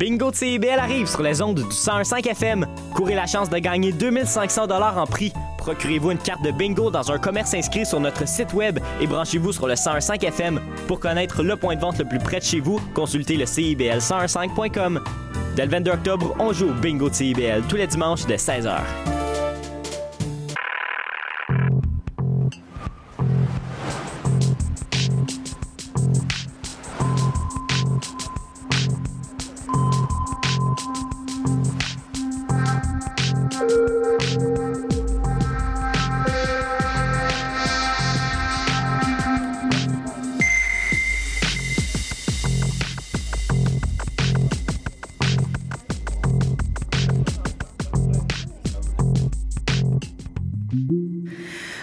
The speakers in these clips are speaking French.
Bingo de CIBL arrive sur les ondes du 101.5 FM. Courez la chance de gagner 2500 dollars en prix. Procurez-vous une carte de bingo dans un commerce inscrit sur notre site web et branchez-vous sur le 101.5 FM. Pour connaître le point de vente le plus près de chez vous, consultez le CIBL101.5.com. Dès le 22 octobre, on joue au bingo de CIBL tous les dimanches de 16h.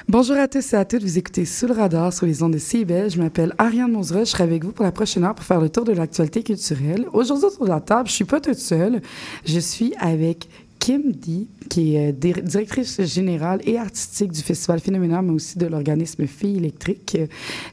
Bonjour à tous et à toutes, vous écoutez Sous le radar sur les ondes de CIBEL. Je m'appelle Ariane Monzera, je serai avec vous pour la prochaine heure pour faire le tour de l'actualité culturelle. Aujourd'hui, de la table, je suis pas toute seule, je suis avec Kim Di, qui est euh, directrice générale et artistique du Festival Phénoménal, mais aussi de l'organisme Filles électriques.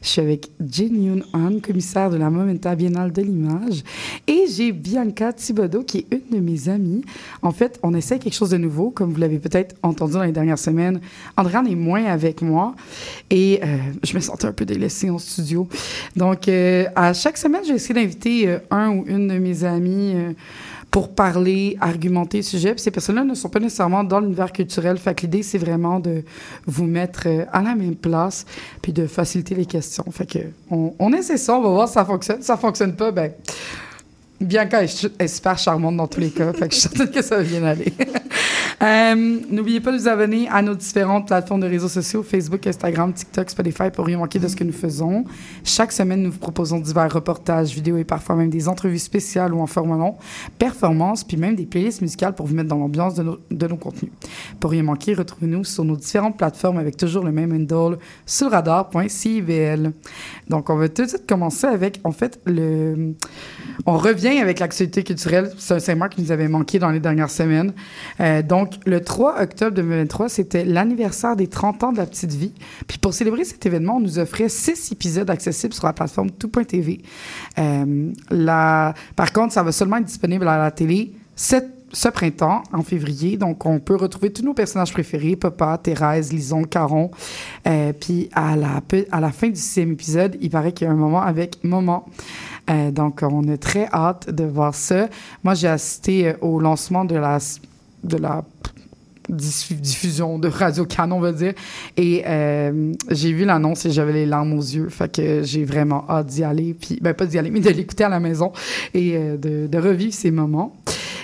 Je suis avec Jin Yoon Han, commissaire de la Momenta Biennale de l'image. Et j'ai Bianca Thibodeau, qui est une de mes amies. En fait, on essaie quelque chose de nouveau, comme vous l'avez peut-être entendu dans les dernières semaines. Andréane est moins avec moi et euh, je me sentais un peu délaissée en studio. Donc, euh, à chaque semaine, j'ai essayé d'inviter un ou une de mes amies pour parler, argumenter le sujet. Puis ces personnes-là ne sont pas nécessairement dans l'univers culturel. Fait que l'idée, c'est vraiment de vous mettre euh, à la même place puis de faciliter les questions. Fait que on, on essaie ça, on va voir si ça fonctionne. Ça fonctionne pas, ben Bianca est, super charmante dans tous les cas, fait que je suis que ça va bien aller. euh, N'oubliez pas de vous abonner à nos différentes plateformes de réseaux sociaux, Facebook, Instagram, TikTok, Spotify, pour rien manquer de ce que nous faisons. Chaque semaine, nous vous proposons divers reportages, vidéos et parfois même des entrevues spéciales ou en format long, performances, puis même des playlists musicales pour vous mettre dans l'ambiance de de nos contenus. Pour rien manquer, retrouvez-nous sur nos différentes plateformes avec toujours le même handle sur radar.civl. Donc, on va tout de suite commencer avec, en fait, le... On revient avec l'actualité culturelle. C'est un segment qui nous avait manqué dans les dernières semaines. Euh, donc, le 3 octobre 2023, c'était l'anniversaire des 30 ans de la petite vie. Puis pour célébrer cet événement, on nous offrait six épisodes accessibles sur la plateforme tout.tv. Euh, par contre, ça va seulement être disponible à la télé ce printemps, en février. Donc, on peut retrouver tous nos personnages préférés, Papa, Thérèse, Lison, Caron. Euh, puis, à la, à la fin du sixième épisode, il paraît qu'il y a un moment avec Moment. Euh, donc, on a très hâte de voir ça. Moi, j'ai assisté euh, au lancement de la, de la diffusion de Radio Canon, on va dire. Et euh, j'ai vu l'annonce et j'avais les larmes aux yeux. Fait que j'ai vraiment hâte d'y aller. Puis, ben, pas d'y aller, mais de l'écouter à la maison et de, de, revivre ces moments.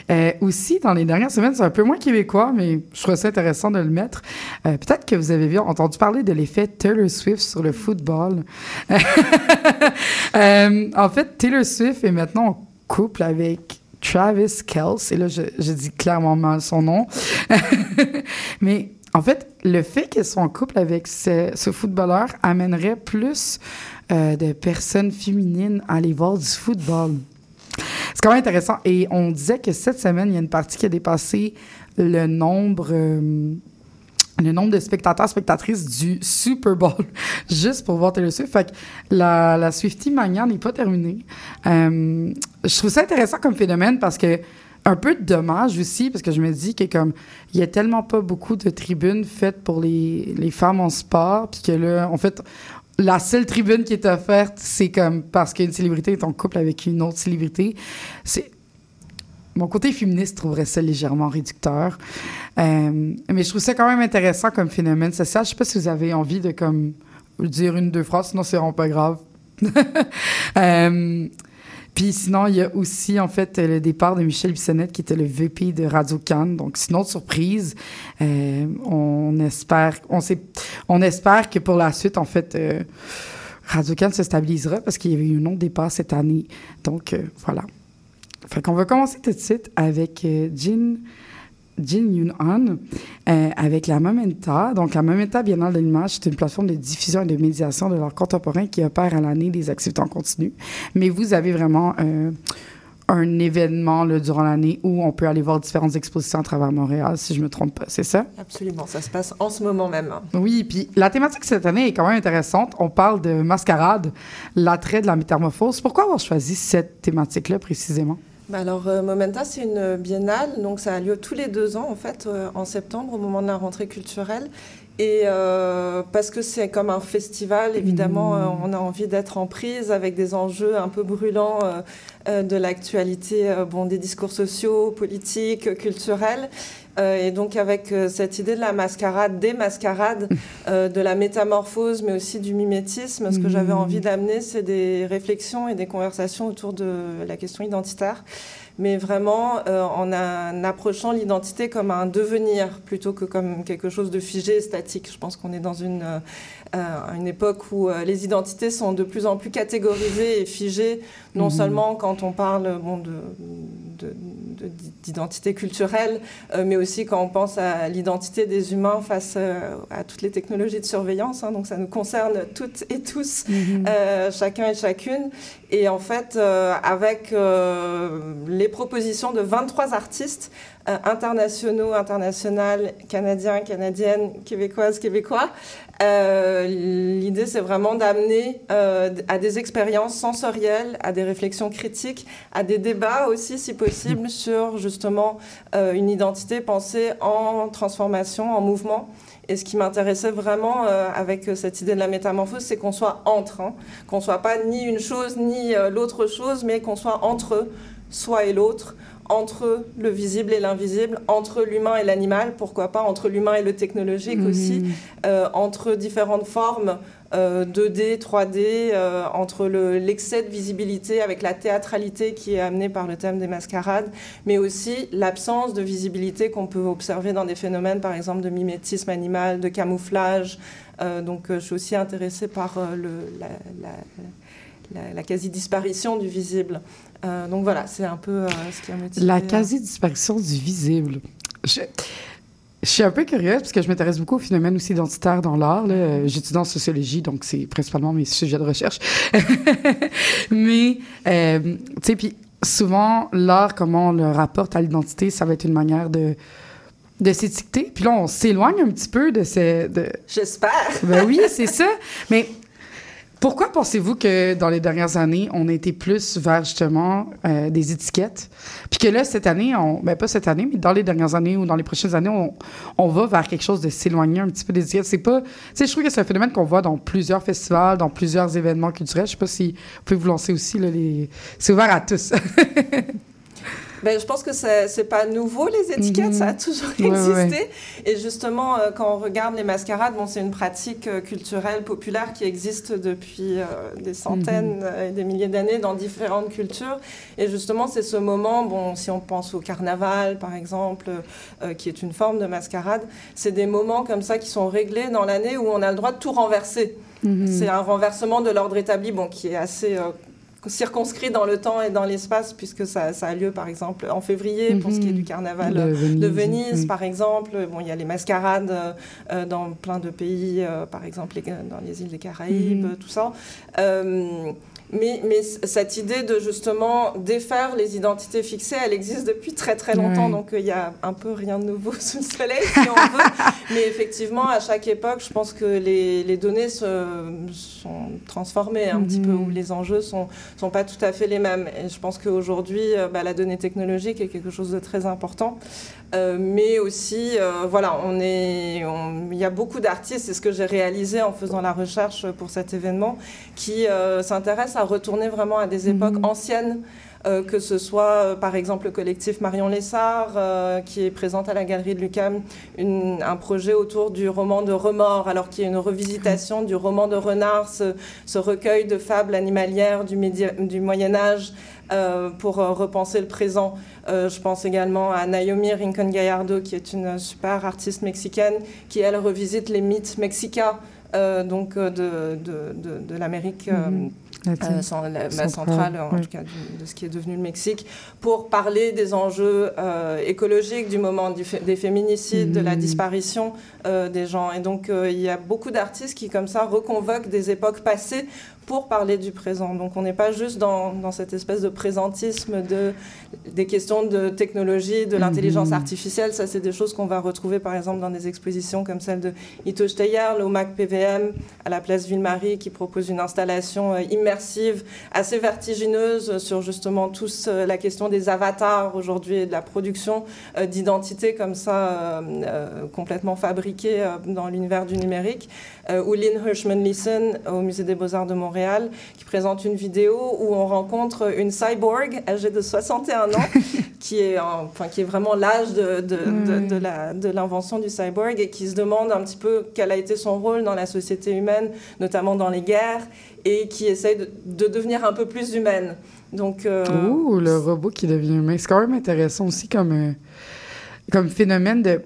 Euh, aussi, dans les dernières semaines, c'est un peu moins québécois, mais je trouve ça intéressant de le mettre. Euh, peut-être que vous avez vu, entendu parler de l'effet Taylor Swift sur le football. euh, en fait, Taylor Swift est maintenant en couple avec Travis Kelce. Et là, je, dis clairement mal son nom. mais en fait, le fait qu'elle soit en couple avec ce, footballeur amènerait plus de personnes féminines à aller voir du football. C'est quand même intéressant. Et on disait que cette semaine, il y a une partie qui a dépassé le nombre. Euh, le nombre de spectateurs, spectatrices du Super Bowl, juste pour voir Taylor Swift. Fait que la, la Swiftie Mania n'est pas terminée. Euh, je trouve ça intéressant comme phénomène parce que un peu de dommage aussi, parce que je me dis que comme il y a tellement pas beaucoup de tribunes faites pour les, les femmes en sport, puis que là, en fait, la seule tribune qui est offerte, c'est comme parce qu'une célébrité est en couple avec une autre célébrité. C'est mon côté féministe trouverait ça légèrement réducteur. Euh, mais je trouve ça quand même intéressant comme phénomène social. Je sais pas si vous avez envie de comme dire une deux phrases, sinon c'est vraiment pas grave. euh, puis sinon, il y a aussi, en fait, le départ de Michel Bissonnette, qui était le VP de Radio Cannes. Donc, c'est une surprise. Euh, on espère, on sait, on espère que pour la suite, en fait, euh, Radio Cannes se stabilisera parce qu'il y avait eu un autre départ cette année. Donc, euh, voilà. Fait qu'on va commencer tout de suite avec euh, Jean Jin Yoon Han euh, avec la Momenta. Donc, la Momenta Biennale de l'image, c'est une plateforme de diffusion et de médiation de l'art contemporain qui opère à l'année des activités en continu. Mais vous avez vraiment euh, un événement là, durant l'année où on peut aller voir différentes expositions à travers Montréal, si je ne me trompe pas, c'est ça? Absolument, ça se passe en ce moment même. Oui, puis la thématique cette année est quand même intéressante. On parle de mascarade, l'attrait de la métamorphose. Pourquoi avoir choisi cette thématique-là précisément? Bah alors, euh, Momenta, c'est une biennale, donc ça a lieu tous les deux ans, en fait, euh, en septembre, au moment de la rentrée culturelle. Et euh, parce que c'est comme un festival, évidemment, Mmh. on a envie d'être en prise avec des enjeux un peu brûlants euh, de l'actualité, euh, bon, des discours sociaux, politiques, culturels. Euh, et donc avec euh, cette idée de la mascarade, des mascarades, euh, de la métamorphose, mais aussi du mimétisme, ce que j'avais Mhm. envie d'amener, c'est des réflexions et des conversations autour de la question identitaire mais vraiment en un- approchant l'identité comme un devenir plutôt que comme quelque chose de figé, statique. Je pense qu'on est dans une, euh, euh, une époque où euh, les identités sont de plus en plus catégorisées et figées, non Mhm. seulement quand on parle bon, de, de- de- d'identité culturelle, euh, mais aussi quand on pense à l'identité des humains face euh, à toutes les technologies de surveillance. hein. donc ça nous concerne toutes et tous Mhm. euh, chacun et chacune. Et en fait, avec les propositions de 23 artistes euh, internationaux, internationales, canadiens, canadiennes, québécoises, québécois, euh, l'idée c'est vraiment d'amener euh, à des expériences sensorielles, à des réflexions critiques, à des débats aussi, si possible, sur justement une identité pensée en transformation, en mouvement. Et ce qui m'intéressait vraiment avec cette idée de la métamorphose, c'est qu'on soit entre, hein, qu'on soit pas ni une chose ni l'autre chose, mais qu'on soit entre soi et l'autre, entre le visible et l'invisible, entre l'humain et l'animal, pourquoi pas entre l'humain et le technologique Mhm. aussi, euh, entre différentes formes euh, 2D, 3D, euh, entre le- l'excès de visibilité avec la théâtralité qui est amenée par le thème des mascarades, mais aussi l'absence de visibilité qu'on peut observer dans des phénomènes, par exemple, de mimétisme animal, de camouflage. Euh, donc, euh, je suis aussi intéressée par euh, le, la, la- la- la quasi-disparition du visible. Euh, donc voilà, c'est un peu euh, ce qui a motivé. La euh, quasi-disparition du visible. Je, je suis un peu curieuse parce que je m'intéresse beaucoup au phénomène aussi identitaire dans l'art. là. J'étudie en sociologie, donc c'est principalement mes sujets de recherche. Mais, euh, tu sais, puis souvent, l'art, comment on le rapporte à l'identité, ça va être une manière de de s'étiqueter. Puis là, on s'éloigne un petit peu de ces... De... J'espère. Ben oui, c'est ça. Mais pourquoi pensez-vous que dans les dernières années, on a été plus vers justement euh, des étiquettes? Puis que là, cette année, on, ben pas cette année, mais dans les dernières années ou dans les prochaines années, on, on va vers quelque chose de s'éloigner un petit peu des étiquettes. C'est pas. Tu sais, je trouve que c'est un phénomène qu'on voit dans plusieurs festivals, dans plusieurs événements culturels. Je sais pas si vous pouvez vous lancer aussi. Là, les... C'est ouvert à tous. Ben, je pense que c'est pas nouveau les étiquettes, Mhm. ça a toujours Ouais, ouais, existé. Et justement, euh, quand on regarde les mascarades, bon, c'est une pratique euh, culturelle populaire qui existe depuis euh, des centaines Mhm. euh, et des milliers d'années dans différentes cultures. Et justement, c'est ce moment, bon, si on pense au carnaval par exemple, qui est une forme de mascarade, c'est des moments comme ça qui sont réglés dans l'année où on a le droit de tout renverser. Mhm. C'est un renversement de l'ordre établi, bon, qui est assez circonscrit dans le temps et dans l'espace, puisque ça, ça a lieu, par exemple, en février, pour ce qui est Mhm. du carnaval de Venise. de Venise, Oui. par exemple. Bon, il y a les mascarades euh, euh, dans plein de pays, euh, par exemple les- dans les îles des Caraïbes, Mhm. tout ça. Euh, mais, cette idée de justement défaire les identités fixées, elle existe depuis très très longtemps, Ouais. donc euh, il y a un peu rien de nouveau sous le soleil, si on veut. mais effectivement, à chaque époque, je pense que les, les données se, sont transformées un petit peu, Mhm. où les enjeux sont, sont pas tout à fait les mêmes. Et je pense qu'aujourd'hui, euh, bah, la donnée technologique est quelque chose de très important. Euh, mais aussi, euh, voilà, on est, il y a beaucoup d'artistes, c'est ce que j'ai réalisé en faisant la recherche pour cet événement, qui euh, s'intéressent à retourner vraiment à des époques Mhm. anciennes. euh, que ce soit euh, par exemple le collectif Marion Lessard euh, qui est présente à la galerie de Lucam, une- un projet autour du roman de remords, alors qu'il y a une revisitation du roman de Renard, ce, ce recueil de fables animalières du, Moyen Âge pour repenser le présent. Je pense également à Naomi Rincon Gallardo, qui est une super artiste mexicaine, qui elle revisite les mythes mexicains. donc de, de, de, de l'Amérique Mhm. Euh, cen- la- Centrale, en tout cas du- de ce qui est devenu le Mexique, pour parler des enjeux euh, écologiques du moment du des féminicides, de la Mhm. disparition euh, des gens. Et donc il y a beaucoup d'artistes qui comme ça reconvoquent des époques passées pour parler du présent. Donc on n'est pas juste dans, dans, cette espèce de présentisme de, des questions de technologie, de l'intelligence mhm. artificielle. Ça, c'est des choses qu'on va retrouver par exemple dans des expositions comme celle de Ito Steyer, l'OMAC PVM à la place Ville-Marie, qui propose une installation euh, immersive assez vertigineuse sur justement tous euh, la question des avatars aujourd'hui et de la production euh, d'identités comme ça complètement fabriquées dans l'univers du numérique. ou Lynn Hirschman-Leeson au Musée des Beaux-Arts de Montréal, qui présente une vidéo où on rencontre une cyborg âgée de 61 ans, qui, est, enfin, qui est vraiment l'âge de, de, l'invention du cyborg et qui se demande un petit peu quel a été son rôle dans la société humaine, notamment dans les guerres, et qui essaye de, devenir un peu plus humaine. Donc, euh... le robot qui devient humain. C'est quand même intéressant aussi comme, euh, comme phénomène de...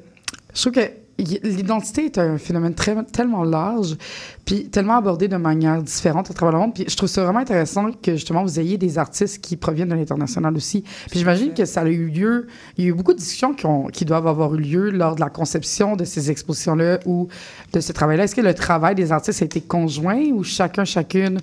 Je trouve que l'identité est un phénomène très, tellement large, puis tellement abordé de manière différente à travers le monde. Puis je trouve ça vraiment intéressant que justement vous ayez des artistes qui proviennent de l'international aussi. Puis j'imagine que ça a eu lieu, il y a eu beaucoup de discussions qui, ont, qui doivent avoir eu lieu lors de la conception de ces expositions-là ou de ce travail-là. Est-ce que le travail des artistes a été conjoint ou chacun, chacune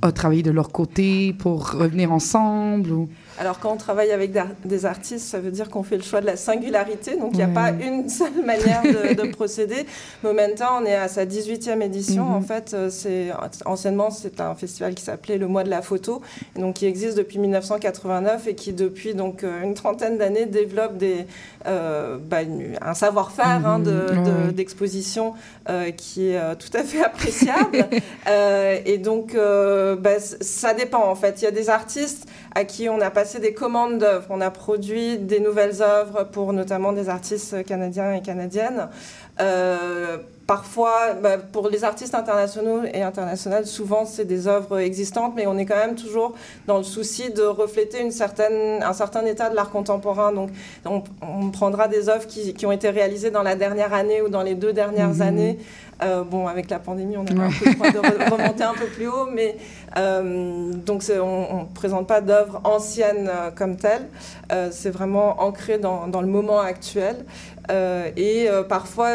a travaillé de leur côté pour revenir ensemble ou... Alors quand on travaille avec des artistes, ça veut dire qu'on fait le choix de la singularité, donc il n'y a pas une seule manière de, procéder. Momenta, on est à sa 18e édition. Mhm. En fait, euh, c'est anciennement c'est un festival qui s'appelait le Mois de la photo, donc qui existe depuis 1989 et qui depuis donc euh, une trentaine d'années développe des, euh, bah, un savoir-faire hein, mhm. d'exposition qui est tout à fait appréciable. et donc bah, ça dépend en fait. Il y a des artistes à qui on a passé des commandes d'œuvres. On a produit des nouvelles œuvres pour notamment des artistes canadiens et canadiennes. Euh, parfois, bah, pour les artistes internationaux et internationales, souvent c'est des œuvres existantes, mais on est quand même toujours dans le souci de refléter une certaine, un certain état de l'art contemporain. Donc, on, prendra des œuvres qui, qui, ont été réalisées dans la dernière année ou dans les deux dernières mhm. années. Euh, bon, avec la pandémie, on a un peu de remonter un peu plus haut, mais euh, donc on ne présente pas d'œuvres anciennes euh, comme telles. c'est vraiment ancré dans, dans, le moment actuel. Et parfois,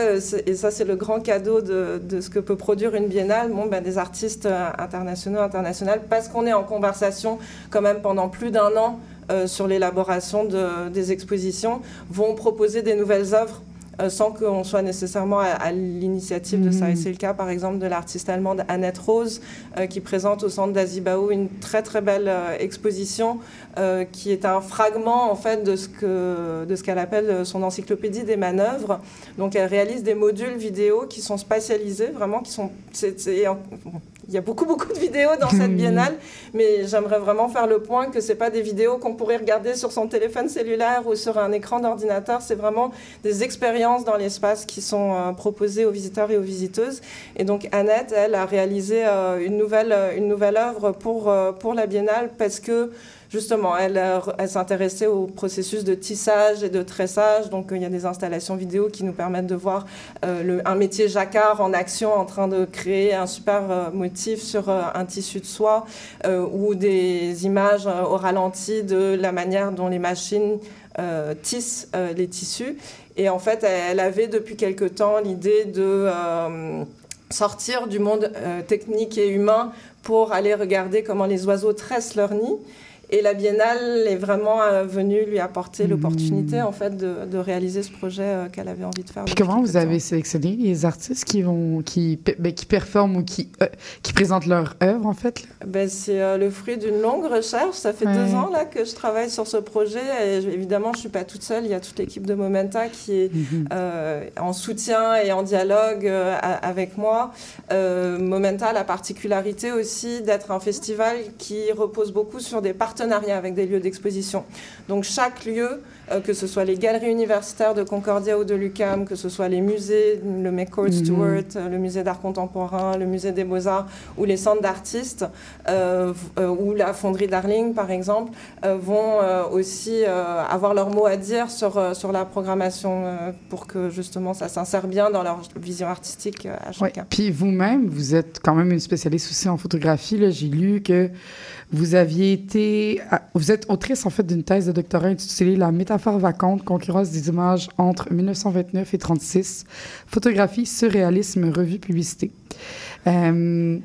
et ça c'est le grand cadeau de, ce que peut produire une biennale, ben, des artistes internationaux, internationales, parce qu'on est en conversation quand même pendant plus d'un an sur l'élaboration de, des expositions, vont proposer des nouvelles œuvres. euh, sans qu'on soit nécessairement à, l'initiative de ça. Et mm. c'est le cas, par exemple, de l'artiste allemande Annette Rose, euh, qui présente au centre d'Azibao une très très belle euh, exposition qui est un fragment en fait de ce que de ce qu'elle appelle son encyclopédie des manœuvres. Donc elle réalise des modules vidéo qui sont spatialisés, vraiment qui sont il y a beaucoup, beaucoup de vidéos dans cette biennale, mais j'aimerais vraiment faire le point que ce pas des vidéos qu'on pourrait regarder sur son téléphone cellulaire ou sur un écran d'ordinateur. C'est vraiment des expériences dans l'espace qui sont euh, proposées aux visiteurs et aux visiteuses. Et donc, Annette, elle, a réalisé euh, une, nouvelle, une nouvelle œuvre pour, euh, pour la biennale parce que justement, elle, s'intéressait au processus de tissage et de tressage. Donc, il y a des installations vidéo qui nous permettent de voir euh, un métier jacquard en action en train de créer un super euh, motif sur euh, un tissu de soie ou des images au ralenti de la manière dont les machines tissent les tissus. Et en fait, elle avait depuis quelque temps l'idée de sortir du monde technique et humain pour aller regarder comment les oiseaux tressent leur nid. Et la Biennale est vraiment euh, venue lui apporter l'opportunité, hmm. en fait, de, de, réaliser ce projet euh, qu'elle avait envie de faire. Puis comment vous avez sélectionné les artistes qui vont, qui, ben, qui performent ou qui, euh, qui présentent leur œuvre, en fait? Ben, c'est le fruit d'une longue recherche. Ça fait deux ans là que je travaille sur ce projet. Et évidemment, je suis pas toute seule. Il y a toute l'équipe de Momenta qui est mhm. en soutien et en dialogue avec moi. Momenta a la particularité aussi d'être un festival qui repose beaucoup sur des partenaires avec des lieux d'exposition. Donc chaque lieu, euh, que ce soit les galeries universitaires de Concordia ou de l'UCAM, que ce soit les musées, le McCord mhm. Stewart, euh, le musée d'art contemporain, le musée des beaux-arts ou les centres d'artistes, euh, ou la fonderie Darling par exemple, vont aussi avoir leur mot à dire sur, sur la programmation pour que justement ça s'insère bien dans leur vision artistique à chacun. Puis vous-même, vous êtes quand même une spécialiste aussi en photographie. J'ai lu que vous aviez été, vous êtes autrice en fait d'une thèse de doctorat intitulée La métaphore vacante, concurrence des images entre 1929 et 36, photographie, surréalisme, revue, publicité. Euh,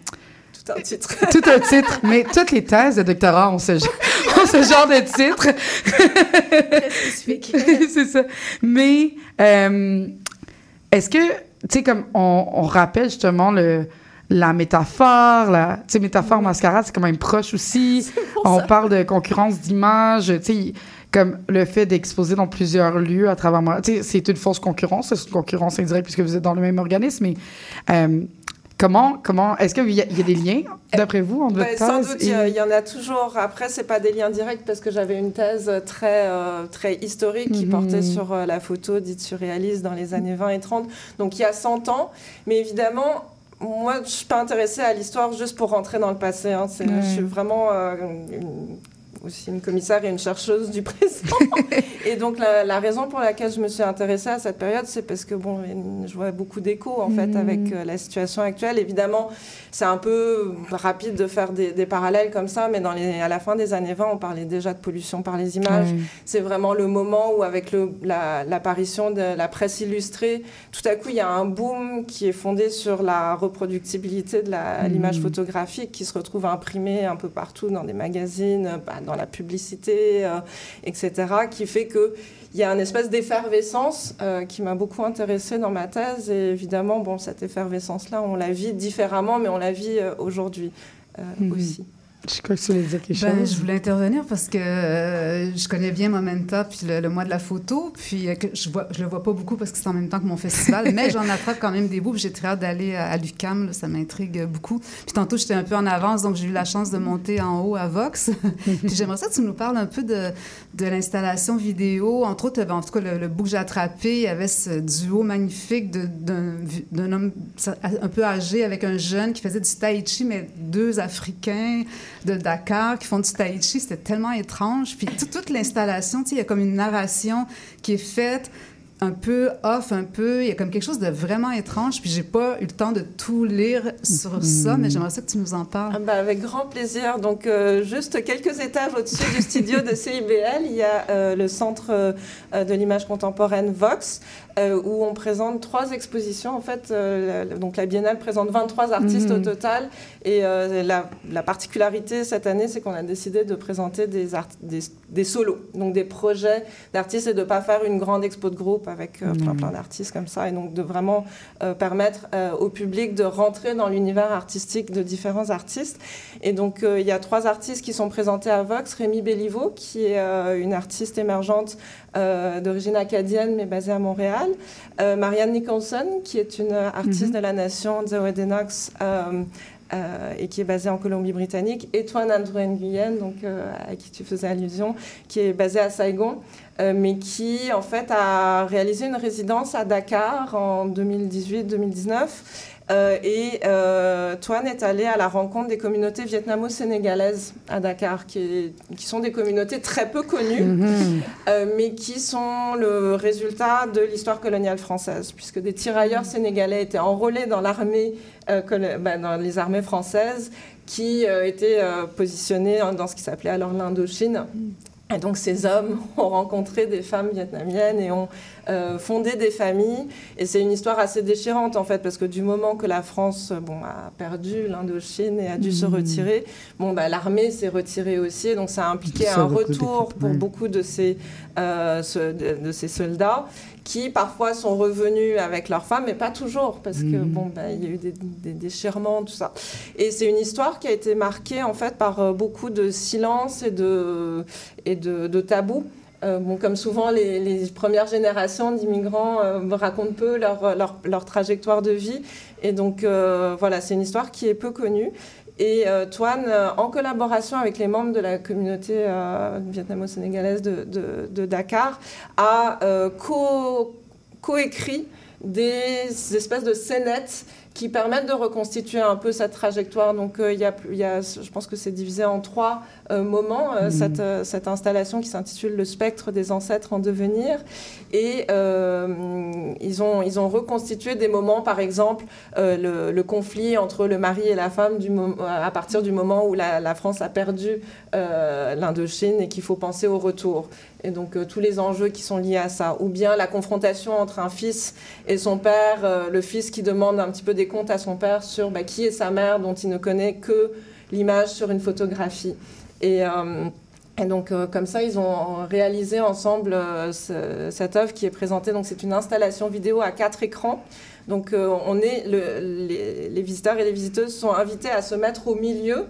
tout un titre. tout un titre. Mais toutes les thèses de doctorat ont ce, ce genre de titre. Très spécifique. c'est ça. Mais euh, est-ce que, tu sais, comme on, on, rappelle justement le, la métaphore, la, tu sais, métaphore mascarade, c'est quand même proche aussi. On ça. parle de concurrence d'image, tu sais, comme le fait d'exposer dans plusieurs lieux à travers moi. Tu sais, c'est une fausse concurrence, c'est une concurrence indirecte puisque vous êtes dans le même organisme, mais euh, comment, comment, est-ce qu'il y, y, a des liens, d'après vous, entre ben, votre Sans doute, il et... y, y, en a toujours. Après, c'est pas des liens directs parce que j'avais une thèse très, euh, très historique qui mm -hmm. portait sur euh, la photo dite surréaliste dans les années 20 et 30, donc il y a 100 ans. Mais évidemment, moi, je suis pas intéressée à l'histoire juste pour rentrer dans le passé. Hein. Je suis vraiment euh, une, aussi une commissaire et une chercheuse du présent. et donc, la, la, raison pour laquelle je me suis intéressée à cette période, c'est parce que, bon, je vois beaucoup d'échos, en fait, mmh. avec euh, la situation actuelle. Évidemment, c'est un peu rapide de faire des, des, parallèles comme ça, mais dans les, à la fin des années 20, on parlait déjà de pollution par les images. Mmh. C'est vraiment le moment où, avec l'apparition la, de la presse illustrée, tout à coup, il y a un boom qui est fondé sur la reproductibilité de l'image mmh. photographique qui se retrouve imprimée un peu partout dans des magazines, bah, dans la publicité, euh, etc., qui fait que il y a une espèce d'effervescence euh, qui m'a beaucoup intéressée dans ma thèse. Et évidemment, bon, cette effervescence-là, on la vit différemment, mais on la vit euh, aujourd'hui mmh. aussi. Je crois que tu voulais dire quelque chose. Ben, je voulais intervenir parce que euh, je connais bien Momenta, puis le, le, mois de la photo, puis euh, que je ne je le vois pas beaucoup parce que c'est en même temps que mon festival, mais j'en attrape quand même des bouts, j'ai très hâte d'aller à, à l'UCAM, ça m'intrigue beaucoup. Puis tantôt, j'étais un peu en avance, donc j'ai eu la chance de monter en haut à Vox. puis j'aimerais ça que tu nous parles un peu de, de l'installation vidéo. Entre autres, en tout cas, le, le bout que j'ai attrapé, il y avait ce duo magnifique d'un homme un peu âgé avec un jeune qui faisait du tai chi, mais deux Africains de Dakar qui font du tai chi, c'était tellement étrange. Puis toute, toute l'installation, il y a comme une narration qui est faite un peu off, un peu. Il y a comme quelque chose de vraiment étrange. Puis j'ai pas eu le temps de tout lire sur ça, mais j'aimerais ça que tu nous en parles. Ah bah avec grand plaisir. Donc, euh, juste quelques étages au-dessus du studio de CIBL, il y a euh, le Centre euh, de l'image contemporaine Vox, où on présente trois expositions. En fait, donc la Biennale présente 23 artistes mmh. au total. Et la, la, particularité cette année, c'est qu'on a décidé de présenter des, des, des solos, donc des projets d'artistes et de ne pas faire une grande expo de groupe avec euh, plein, plein d'artistes comme ça, et donc de vraiment euh, permettre euh, au public de rentrer dans l'univers artistique de différents artistes. Et donc il y a trois artistes qui sont présentés à Vox, Rémi Belliveau, qui est une artiste émergente d'origine acadienne mais basée à Montréal, Marianne Nicholson, qui est une artiste mm -hmm. de la nation Zoé Denox, euh, et qui est basé en Colombie-Britannique, et Toine Andrew Nguyen, donc euh, à qui tu faisais allusion, qui est basé à Saigon, mais qui en fait a réalisé une résidence à Dakar en 2018-2019. Euh, et euh, Toine est allé à la rencontre des communautés vietnamo-sénégalaises à Dakar, qui, sont des communautés très peu connues, -hmm. euh, mais qui sont le résultat de l'histoire coloniale française, puisque des tirailleurs sénégalais étaient enrôlés dans l'armée, bah, dans les armées françaises, qui étaient positionnés dans ce qui s'appelait alors l'Indochine. Et donc ces hommes ont rencontré des femmes vietnamiennes et ont euh, fondé des familles. Et c'est une histoire assez déchirante en fait, parce que du moment que la France bon, a perdu l'Indochine et a dû mmh. se retirer, bon, bah, l'armée s'est retirée aussi. Donc ça a impliqué ça un retour pour ouais. beaucoup de ces, euh, ce, de, de, ces soldats qui parfois sont revenus avec leurs femmes, mais pas toujours, parce que mmh. bon, bah, il y a eu des, des, déchirements, tout ça. Et c'est une histoire qui a été marquée en fait par euh, beaucoup de silence et de, et de, de tabous. Euh, bon, comme souvent, les, les premières générations d'immigrants euh, racontent peu leur, leur, leur, trajectoire de vie. Et donc, euh, voilà, c'est une histoire qui est peu connue. Et euh, Toine, en collaboration avec les membres de la communauté euh, vietnamo-sénégalaise de, Dakar, a co-écrit co des espèces de scénettes qui permettent de reconstituer un peu cette trajectoire. Donc, euh, y, a, je pense que c'est divisé en trois euh, moments, euh, mmh. cette, euh, cette, installation qui s'intitule Le spectre des ancêtres en devenir. Et ils, ont, ils ont reconstitué des moments, par exemple, le, le, conflit entre le mari et la femme du à partir du moment où la, la France a perdu l'Indochine et qu'il faut penser au retour. Et donc, tous les enjeux qui sont liés à ça. Ou bien la confrontation entre un fils et son père, le fils qui demande un petit peu des des comptes à son père sur bah, qui est sa mère, dont il ne connaît que l'image sur une photographie. Et, et donc, comme ça, ils ont réalisé ensemble cette œuvre qui est présentée. Donc, c'est une installation vidéo à quatre écrans. Donc, on est les, visiteurs et les visiteuses sont invités à se mettre au milieu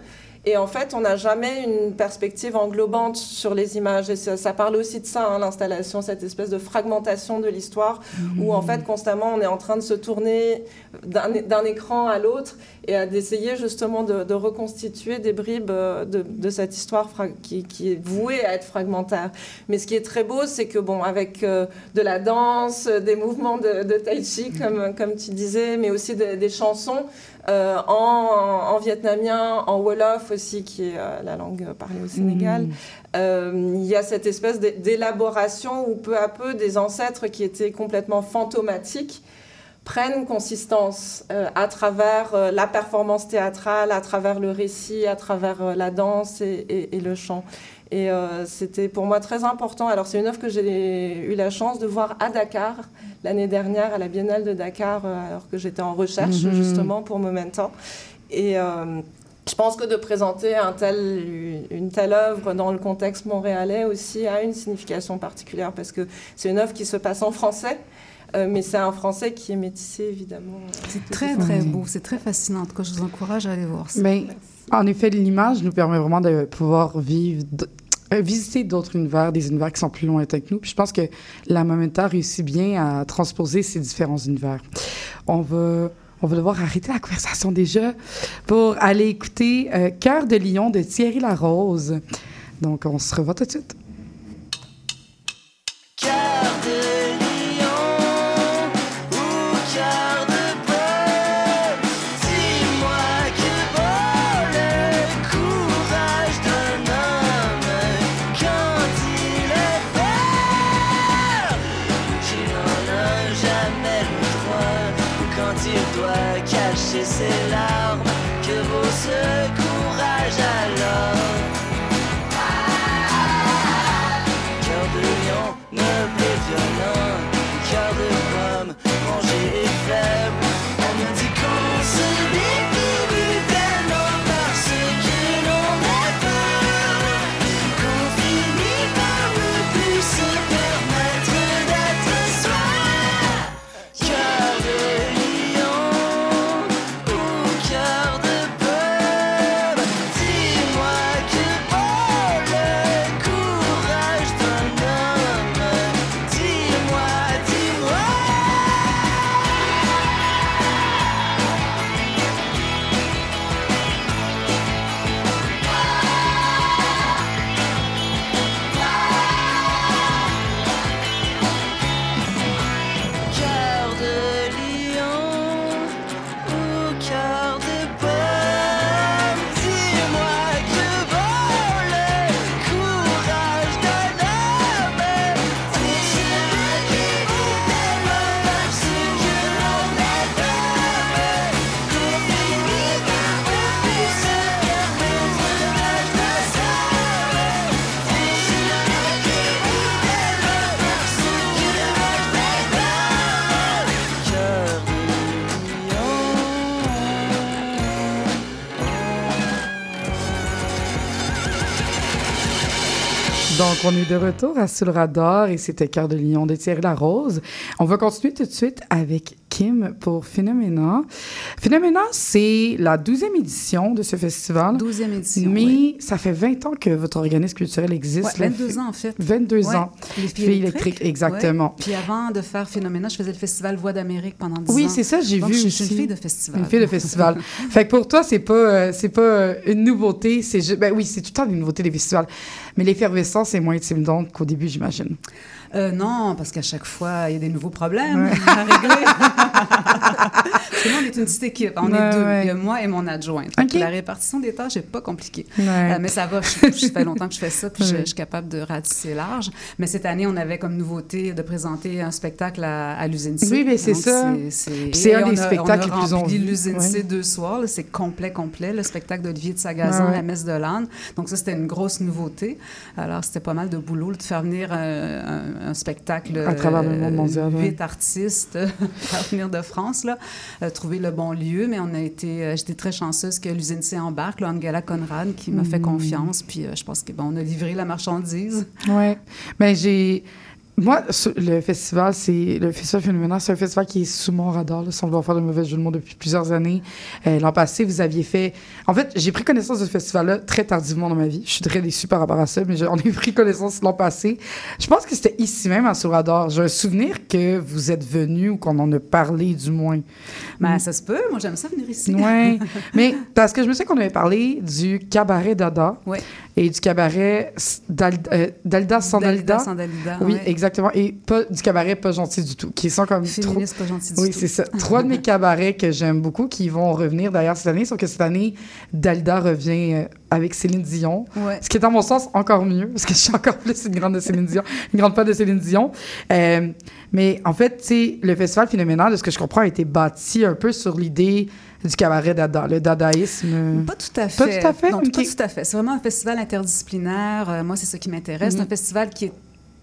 et en fait, on n'a jamais une perspective englobante sur les images. Et ça, parle aussi de ça, hein, l'installation, cette espèce de fragmentation de l'histoire, où en fait, constamment, on est en train de se tourner d'un écran à l'autre et d'essayer justement de, reconstituer des bribes euh, de, cette histoire qui, est vouée à être fragmentaire. Mais ce qui est très beau, c'est que, bon, avec euh, de la danse, des mouvements de, tai chi, comme tu disais, mais aussi des chansons, euh, en, vietnamien, en wolof aussi, qui est euh, la langue parlée au Sénégal. Mm. Euh, il y a cette espèce d'élaboration où peu à peu des ancêtres qui étaient complètement fantomatiques prennent consistance à travers la performance théâtrale, à travers le récit, à travers la danse et, et le chant. Et c'était pour moi très important. Alors c'est une œuvre que j'ai eu la chance de voir à Dakar l'année dernière à la Biennale de Dakar, euh, alors que j'étais en recherche mhm. justement pour Momentum. Et euh, je pense que de présenter un tel, une telle œuvre dans le contexte montréalais aussi a une signification particulière parce que c'est une œuvre qui se passe en français. Euh, mais c'est un français qui est métissé, évidemment. C'est très, très beau. C'est très fascinant. En tout cas, je vous encourage à aller voir ça. Mais, en effet, l'image nous permet vraiment de pouvoir vivre euh, visiter d'autres univers, des univers qui sont plus lointains que nous. Puis je pense que la Momenta réussit bien à transposer ces différents univers. On va, on va devoir arrêter la conversation déjà pour aller écouter euh, Cœur de lion de Thierry Larose. Donc, on se revoit tout de suite. Donc, on est de retour à Sous le et c'était Cœur de Lion de Thierry Larose. On va continuer tout de suite avec Kim pour Phénoména. Phénoména, c'est la 12e édition de ce festival. 12e édition. Mais ça fait 20 ans que votre organisme culturel existe. Ouais, 22 ans, en fait. 22 ans. Les filles, électriques. exactement. Puis avant de faire Phénoména, je faisais le festival Voix d'Amérique pendant 10 oui, ans. Oui, c'est ça, j'ai vu. Je suis une fille de festival. Une fille de festival. fait que pour toi, c'est pas, euh, c'est pas euh, une nouveauté. C'est, ben oui, c'est tout le temps une nouveauté des festivals. Mais l'effervescence est moins intimidante qu'au début, j'imagine. Euh, non, parce qu'à chaque fois, il y a des nouveaux problèmes à régler. nous, on est une petite équipe. On est deux. Il y a moi et mon adjoint. La répartition des tâches n'est pas compliquée. Euh, mais ça va. Je, je, fais longtemps que je fais ça, puis je, suis capable de ratisser large. Mais cette année, on avait comme nouveauté de présenter un spectacle à, l'usine C. Oui, mais c'est ça. C'est un des spectacles les plus On a rempli l'usine C deux soirs. C'est complet, complet. Le spectacle d'Olivier de Sagazan, La Messe de l'Âne. Donc ça, c'était une grosse nouveauté. Alors, c'était pas mal de boulot de faire venir un, un spectacle à travers le monde mondial, huit artistes, venir de France, là, euh, trouver le bon lieu. Mais on a été, euh, j'étais très chanceuse que l'usine C embarque, là, Angela Conrad, qui m'a fait Mhm. confiance. Puis euh, je pense que bon, on a livré la marchandise. Ouais. Mais j'ai. Moi, le festival, c'est le festival Phénoménal, c'est un festival qui est sous mon radar, là, sans vouloir faire de mauvais jeu de mots depuis plusieurs années. Euh, L'an passé, vous aviez fait. En fait, j'ai pris connaissance de ce festival-là très tardivement dans ma vie. Je suis très déçue par rapport à ça, mais j'en ai pris connaissance l'an passé. Je pense que c'était ici même à Sous Radar. J'ai un souvenir que vous êtes venu ou qu'on en a parlé, du moins. Ben, ça se peut. Moi, j'aime ça venir ici. Ouais. mais parce que je me sais qu'on avait parlé du cabaret Dada Ouais. et du cabaret Dal- euh, Dalda Dalda. Dalida. Oui, ouais. exactement. Et pas du cabaret pas gentil du tout, qui sont comme trop- Féministe, pas gentil du Oui, tout. c'est ça. Trois de mes cabarets que j'aime beaucoup, qui vont revenir d'ailleurs cette année, sauf que cette année, Dalda revient euh, avec Céline Dion. Ouais. Ce qui est, à mon sens, encore mieux, parce que je suis encore plus une grande de Céline Dion, une grande fan de Céline Dion. Euh, mais en fait, tu sais, le festival phénoménal, de ce que je comprends, a été bâti un peu sur l'idée du cabaret Dada, le dadaïsme. Pas tout à fait. Pas tout à fait? Non, pas tout à fait. C'est vraiment un festival interdisciplinaire. Euh, moi, c'est ça qui m'intéresse. C'est un festival qui est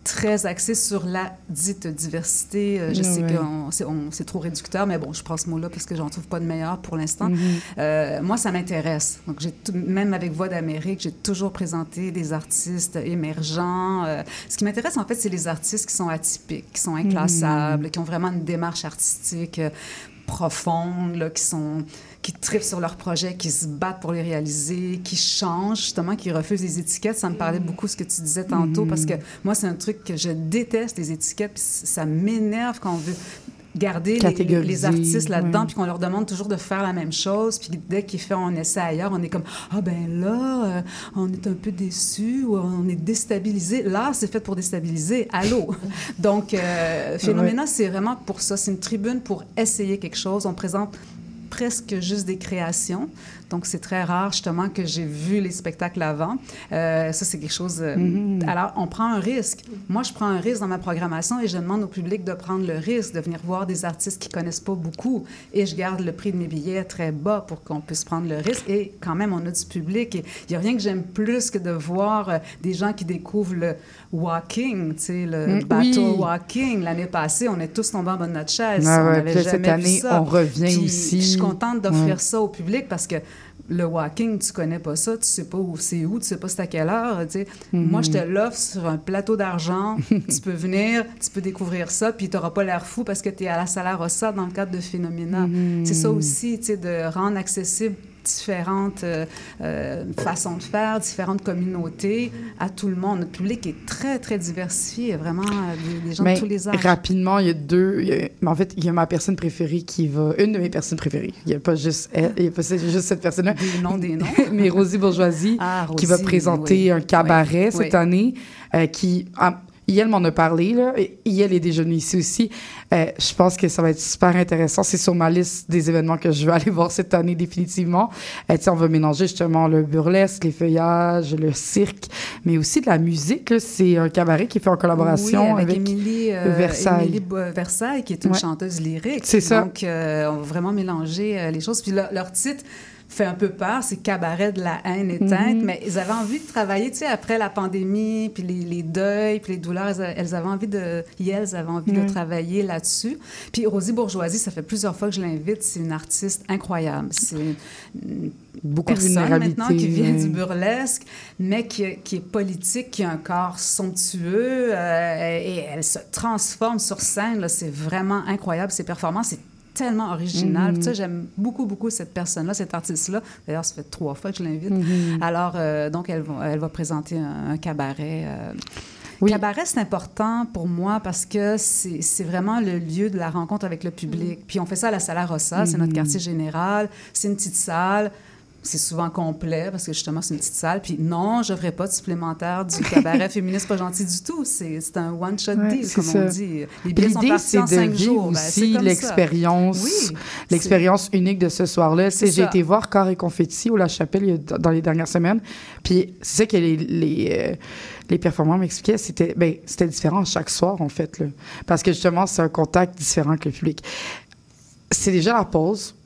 très axé sur la dite diversité. Euh, je sais Ouais. que c'est trop réducteur, mais bon, je prends ce mot-là parce que j'en trouve pas de meilleur pour l'instant. Mhm. Euh, moi, ça m'intéresse. Donc, j'ai tout- même avec Voix d'Amérique, j'ai toujours présenté des artistes émergents. Euh, ce qui m'intéresse, en fait, c'est les artistes qui sont atypiques, qui sont inclassables, qui ont vraiment une démarche artistique euh, profonde, là, qui sont qui trippent sur leurs projets, qui se battent pour les réaliser, qui changent, justement, qui refusent les étiquettes. Ça me parlait beaucoup ce que tu disais tantôt, parce que moi, c'est un truc que je déteste, les étiquettes, puis ça m'énerve quand on veut garder les, artistes là-dedans, puis qu'on leur demande toujours de faire la même chose, puis dès qu'ils font un essai ailleurs, on est comme ah ben là, euh, on est un peu déçu ou on est déstabilisé. L'art c'est fait pour déstabiliser. Allô. Donc euh, Phénoména c'est vraiment pour ça. C'est une tribune pour essayer quelque chose. On présente presque juste des créations. Donc, c'est très rare, justement, que j'ai vu les spectacles avant. Euh, ça, c'est quelque chose... euh, Mhm. Alors, on prend un risque. Moi, je prends un risque dans ma programmation et je demande au public de prendre le risque de venir voir des artistes qui connaissent pas beaucoup. Et je garde le prix de mes billets très bas pour qu'on puisse prendre le risque. Et quand même, on a du public. Il n'y a rien que j'aime plus que de voir euh, des gens qui découvrent le walking, tu sais, le Mm, battle oui. walking. L'année passée, on est tous tombés en bas de notre chaise. Ah on ouais, là, jamais cette année, ça. on revient Puis aussi. Je suis contente d'offrir Ouais. ça au public parce que le walking, tu connais pas ça, tu sais pas où c'est où, tu sais pas c'est à quelle heure. tu sais. Mhm. Moi, je te l'offre sur un plateau d'argent. tu peux venir, tu peux découvrir ça, puis tu n'auras pas l'air fou parce que tu es à la Sala Rossa dans le cadre de Phénoména. Mhm. C'est ça aussi, tu sais, de rendre accessible différentes euh, euh, façons de faire, différentes communautés à tout le monde. Notre public est très, très diversifié. Il y a vraiment euh, des, des gens Mais de tous les âges. rapidement, il y a deux. il y a- mais en fait, il y a ma personne préférée qui va. Une de mes personnes préférées. Il n'y a pas juste elle, il y a pas juste cette personne-là. Des noms, des noms. mais Rosie Bourgeoisie, Ah, qui va présenter oui. un cabaret Oui, cette oui. année, euh, qui. Yel m'en a parlé, là. Yel est déjà ici aussi. Euh, je pense que ça va être super intéressant. C'est sur ma liste des événements que je vais aller voir cette année, définitivement. Euh, on va mélanger justement le burlesque, les feuillages, le cirque, mais aussi de la musique. C'est un cabaret qui fait en collaboration Oui, avec, avec. Émilie, euh, Versailles. Émilie Versailles, qui est une Ouais. chanteuse lyrique. C'est ça. Donc, euh, on va vraiment mélanger euh, les choses. Puis leur, leur titre fait un peu peur, c'est Cabaret de la haine éteinte, Mhm. mais ils avaient envie de travailler, tu sais, après la pandémie, puis les, les deuils, puis les douleurs, elles, elles avaient envie de... Elles avaient envie de travailler là-dessus. Puis Rosie Bourgeoisie, ça fait plusieurs fois que je l'invite, c'est une artiste incroyable. C'est une beaucoup de personne maintenant qui vient du burlesque, mais qui, qui est politique, qui a un corps somptueux euh, et elle se transforme sur scène. C'est vraiment incroyable. Ses performances, c'est tellement original. Mhm. Tu sais, J'aime beaucoup, beaucoup cette personne-là, cette artiste-là. D'ailleurs, ça fait trois fois que je l'invite. Mhm. Alors, euh, donc, elle va, elle va présenter un, un cabaret. euh, Oui. Cabaret, c'est important pour moi parce que c'est vraiment le lieu de la rencontre avec le public. Puis on fait ça à la Sala Rossa, c'est notre Mhm. quartier général, c'est une petite salle. C'est souvent complet parce que justement, c'est une petite salle. Puis non, je n'offrirai pas de supplémentaire du cabaret féministe pas gentil du tout. C'est c'est un one-shot Ouais, deal, comme ça. on dit. Les billets L'idée, c'est de cinq vivre jours. Ben, aussi l'expérience, Oui, l'expérience unique de ce soir-là. C'est J'ai été voir Corps et Confetti au La Chapelle dans les dernières semaines. Puis c'est ça que les, les, euh, les performants m'expliquaient. C'était ben, c'était différent chaque soir, en fait. Là. Parce que justement, c'est un contact différent avec le public. C'est déjà la pause.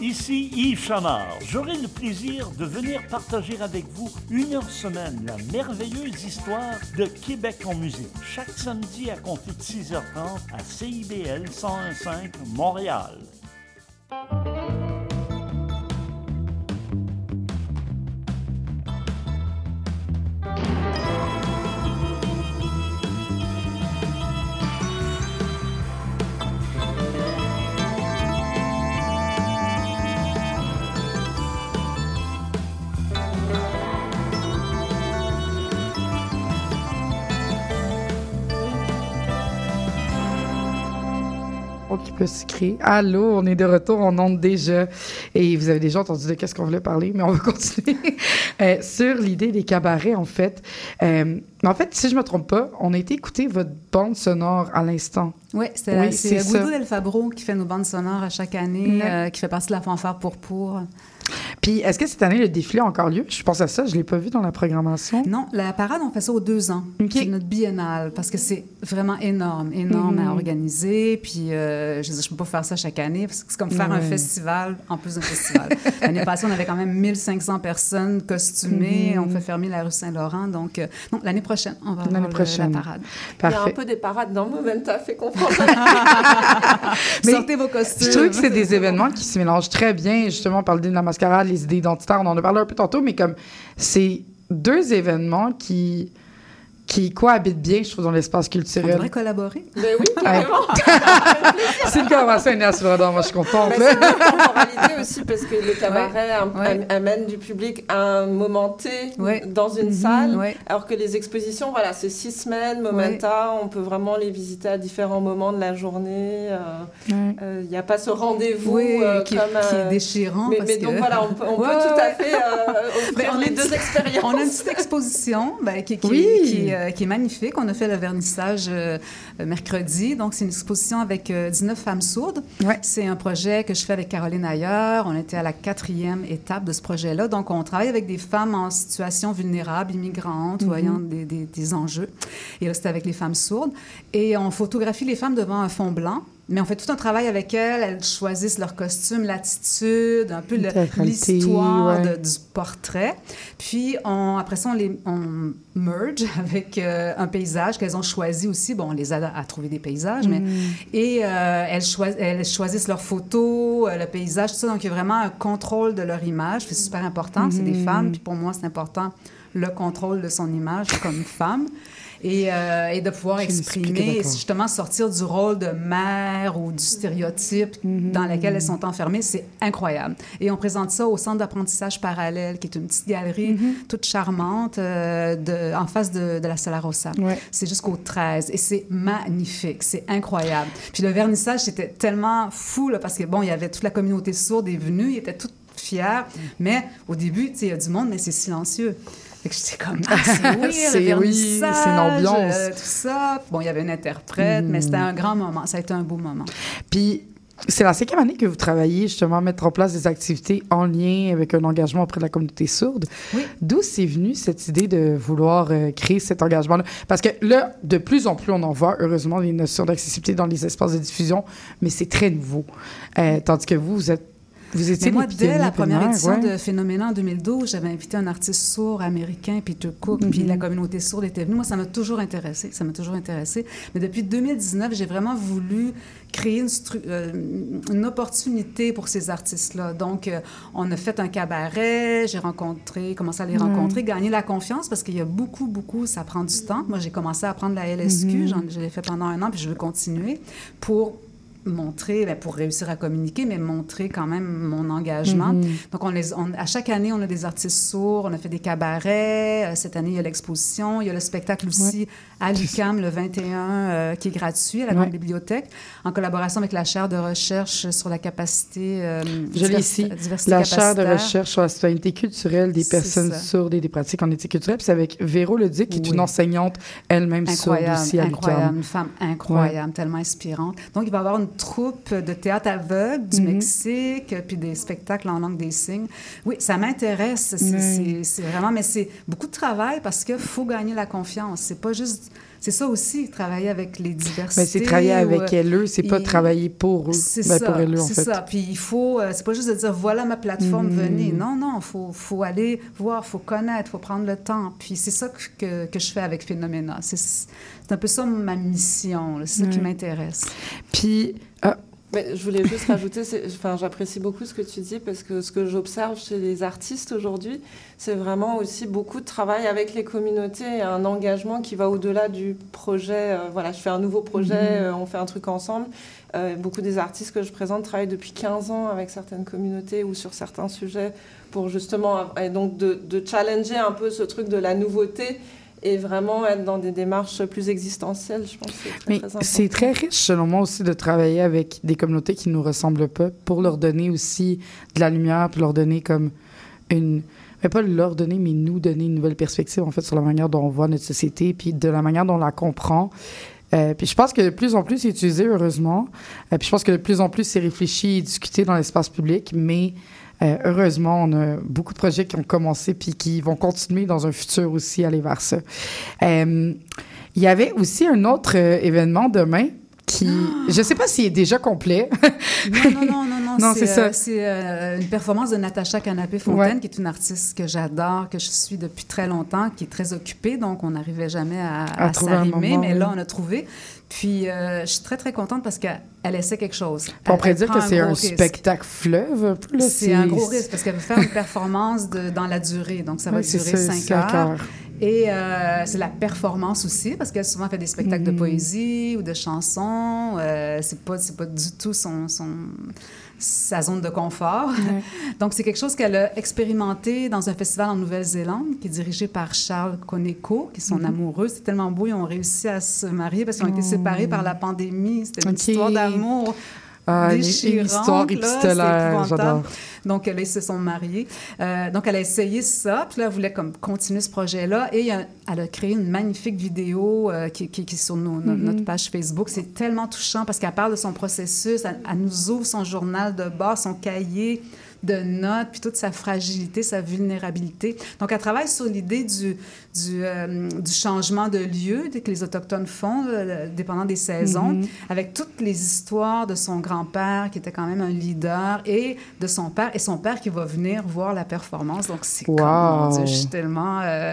Ici Yves Chamard. J'aurai le plaisir de venir partager avec vous une heure semaine la merveilleuse histoire de Québec en musique. Chaque samedi à compter de 6h30 à CIBL 1015 Montréal. Qui peut se créer. Allô, on est de retour, on onde déjà. Et vous avez déjà entendu de qu'est-ce qu'on voulait parler, mais on va continuer euh, sur l'idée des cabarets, en fait. Euh, en fait, si je me trompe pas, on a été écouter votre bande sonore à l'instant. Ouais, oui, c'est Guido Del Fabro qui fait nos bandes sonores à chaque année, euh, qui fait partie de la fanfare pour pour. Puis, est-ce que cette année, le défilé a encore lieu? Je pense à ça, je ne l'ai pas vu dans la programmation. Non, la parade, on fait ça aux deux ans. C'est notre biennale, parce que c'est vraiment énorme, énorme à mhm. organiser. Puis, euh, je ne peux pas faire ça chaque année, parce que c'est comme faire un festival en plus d'un festival. L'année passée, on avait quand même 1500 personnes costumées. Mhm. On fait fermer la rue Saint-Laurent. Donc, euh, l'année prochaine, on va avoir prochaine. la parade. Il y a un peu des parades dans Momenta, fait comprendre. Sortez vos costumes. Je trouve que c'est des événements qui se mélangent très bien. Justement, on parle de la les idées identitaires, on en a parlé un peu tantôt, mais comme c'est deux événements qui qui cohabitent bien, je trouve, dans l'espace culturel. On devrait collaborer. Ben oui, carrément. c'est une collaboration Inès Moi, je suis contente. Ben, c'est une aussi, parce que le cabaret amène du public à un moment T dans une mhm. salle, alors que les expositions, voilà, c'est six semaines, momenta, on peut vraiment les visiter à différents moments de la journée. Il euh, n'y euh, a pas ce rendez-vous euh, qui, comme, qui, est déchirant. Mais, mais donc voilà, on peut, on peut tout à fait offrir ben, les deux expériences. On a une petite exposition ben, qui, qui, qui euh, qui est magnifique. On a fait le vernissage euh, mercredi. Donc, c'est une exposition avec 19 euh, femmes sourdes. C'est un projet que je fais avec Caroline Ayer. On était à la quatrième étape de ce projet-là. Donc, on travaille avec des femmes en situation vulnérable, immigrantes, mm ayant des, des, des, enjeux. Et là, c'était avec les femmes sourdes. Et on photographie les femmes devant un fond blanc. Mais on fait tout un travail avec elles. Elles choisissent leur costume, l'attitude, un peu l'histoire du portrait. Puis on, après ça, on les on merge avec euh, un paysage qu'elles ont choisi aussi. Bon, on les aide à, trouver des paysages, mais mm. et euh, elles, elles, choisissent leurs photos, euh, le paysage, tout ça. Donc il y a vraiment un contrôle de leur image. C'est super important. C'est des mm. femmes. Puis pour moi, c'est important le contrôle de son image comme femme et, euh, et de pouvoir exprimer, justement sortir du rôle de mère ou du stéréotype mm-hmm. dans lequel elles sont enfermées, c'est incroyable. Et on présente ça au Centre d'apprentissage parallèle, qui est une petite galerie mm-hmm. toute charmante euh, de, en face de, de la Sala Rossa. C'est jusqu'au 13 et c'est magnifique, c'est incroyable. Puis le vernissage, c'était tellement fou là, parce que bon, il y avait toute la communauté sourde est venue, ils étaient toutes fiers, mais au début, tu sais, il y a du monde, mais c'est silencieux. J'étais comme, ah, c'est oui, c'est une ambiance. Euh, tout ça. Bon, il y avait une interprète, mais c'était un grand moment. Ça a été un beau moment. Puis, c'est la cinquième année que vous travaillez justement à mettre en place des activités en lien avec un engagement auprès de la communauté sourde. Oui. D'où c'est venu cette idée de vouloir euh, créer cet engagement-là? Parce que là, de plus en plus, on en voit, heureusement, les notions d'accessibilité dans les espaces de diffusion, mais c'est très nouveau. Euh, tandis que vous, vous êtes vous étiez moi, dès la première édition de Phénoména en 2012, j'avais invité un artiste sourd américain, Peter Cook, puis la mhm. communauté sourde était venue. Moi, ça m'a toujours intéressé. Ça m'a toujours intéressé. Mais depuis 2019, j'ai vraiment voulu créer une, euh, une, opportunité pour ces artistes-là. Donc, euh, on a fait un cabaret, j'ai rencontré, commencé à les rencontrer, gagner la confiance parce qu'il y a beaucoup, beaucoup, ça prend du temps. Moi, j'ai commencé à apprendre la LSQ, mhm. je l'ai fait pendant un an, puis je veux continuer pour montrer, ben, pour réussir à communiquer, mais montrer quand même mon engagement. Mhm. Donc, on les, on- à chaque année, on a des artistes sourds, on a fait des cabarets. Euh, Cette année, il y a l'exposition. Il y a le spectacle aussi à l'UQAM le 21 euh, qui est gratuit à la Ouais. Grande Bibliothèque, en collaboration avec la chaire de recherche sur la capacité. euh, Je l'ai ici. La chaire de recherche sur la citoyenneté culturelle des personnes sourdes et des pratiques en éthique culturelle. Puis c'est avec Véro Leduc, qui est une enseignante elle-même sourde aussi à incroyable, une femme incroyable, tellement inspirante. Donc, il va y avoir une troupe de théâtre aveugle du Mhm. Mexique, puis des spectacles en langue des signes. Oui, ça m'intéresse. C'est vraiment, mais c'est beaucoup de travail parce qu'il faut gagner la confiance. C'est pas juste, c'est ça aussi, travailler avec les diversités. C'est travailler avec euh, elle, eux, c'est pas travailler pour eux. c'est Ben, ça, pour elle, eux, en c'est ça. Puis il faut, euh, c'est pas juste de dire voilà ma plateforme, Mhm. venez. Non, non, il faut, faut aller voir, faut connaître, faut prendre le temps. Puis c'est ça que, que, je fais avec Phénoména. C'est, un peu ça ma mission, c'est ça qui m'intéresse. Puis, ah, Mais je voulais juste rajouter, enfin, j'apprécie beaucoup ce que tu dis parce que ce que j'observe chez les artistes aujourd'hui, c'est vraiment aussi beaucoup de travail avec les communautés et un engagement qui va au-delà du projet. euh, voilà, je fais un nouveau projet, Mhm. euh, on fait un truc ensemble. Euh, beaucoup des artistes que je présente travaillent depuis 15 ans avec certaines communautés ou sur certains sujets pour justement, et donc de, de challenger un peu ce truc de la nouveauté et vraiment être dans des démarches plus existentielles, je pense que très, mais c'est très riche, selon moi, aussi, de travailler avec des communautés qui nous ressemblent pas pour leur donner aussi de la lumière, puis leur donner comme une. Mais pas leur donner, mais nous donner une nouvelle perspective, en fait, sur la manière dont on voit notre société, puis de la manière dont on la comprend. Euh, puis je pense que de plus en plus c'est utilisé, heureusement. Euh, puis je pense que de plus en plus c'est réfléchi et discuté dans l'espace public, mais euh, heureusement, on a beaucoup de projets qui ont commencé puis qui vont continuer dans un futur aussi aller vers ça. Euh, il y avait aussi un autre euh, événement demain qui, je sais pas s'il est déjà complet. Non, non, non, non, non. Non, c'est ça. c'est euh, une performance de Natacha Canapé-Fontaine, Ouais. qui est une artiste que j'adore, que je suis depuis très longtemps, qui est très occupée, donc on n'arrivait jamais à, À à s'arrimer, moment, mais là, on a trouvé. Puis, euh, je suis très, très contente parce qu'elle elle essaie quelque chose. on pourrait dire que c'est un risque. spectacle fleuve un C'est un gros risque parce qu'elle veut faire une performance de, dans la durée. Donc, ça va Ouais, durer cinq heures. heures. Et euh, c'est la performance aussi, parce qu'elle souvent fait des spectacles de Mhm. poésie ou de chansons. Euh, c'est pas, pas du tout son, son, sa zone de confort. Ouais. Donc, c'est quelque chose qu'elle a expérimenté dans un festival en Nouvelle-Zélande, qui est dirigé par Charles Koneko, qui est son Mhm. amoureux. C'est tellement beau, ils ont réussi à se marier parce qu'ils ont été Oh. séparés par la pandémie. C'était une histoire d'amour Ah, une, histoire épistolaire, j'adore. Donc, là, ils se sont mariés. Euh, donc, elle a essayé ça, puis là, elle voulait comme continuer ce projet-là. Et euh, elle a créé une magnifique vidéo euh, qui, qui- qui est sur nos- no- notre page Facebook. C'est tellement touchant parce qu'elle parle de son processus. Elle, elle nous ouvre son journal de bord, son cahier de notes, puis toute sa fragilité, sa vulnérabilité. Donc, elle travaille sur l'idée du, du, euh, du changement de lieu que les Autochtones font, là, dépendant des saisons Mhm. avec toutes les histoires de son grand-père, qui était quand même un leader, et de son père, et son père qui va venir voir la performance. Donc, c'est Wow. comme, mon Dieu, je suis tellement euh,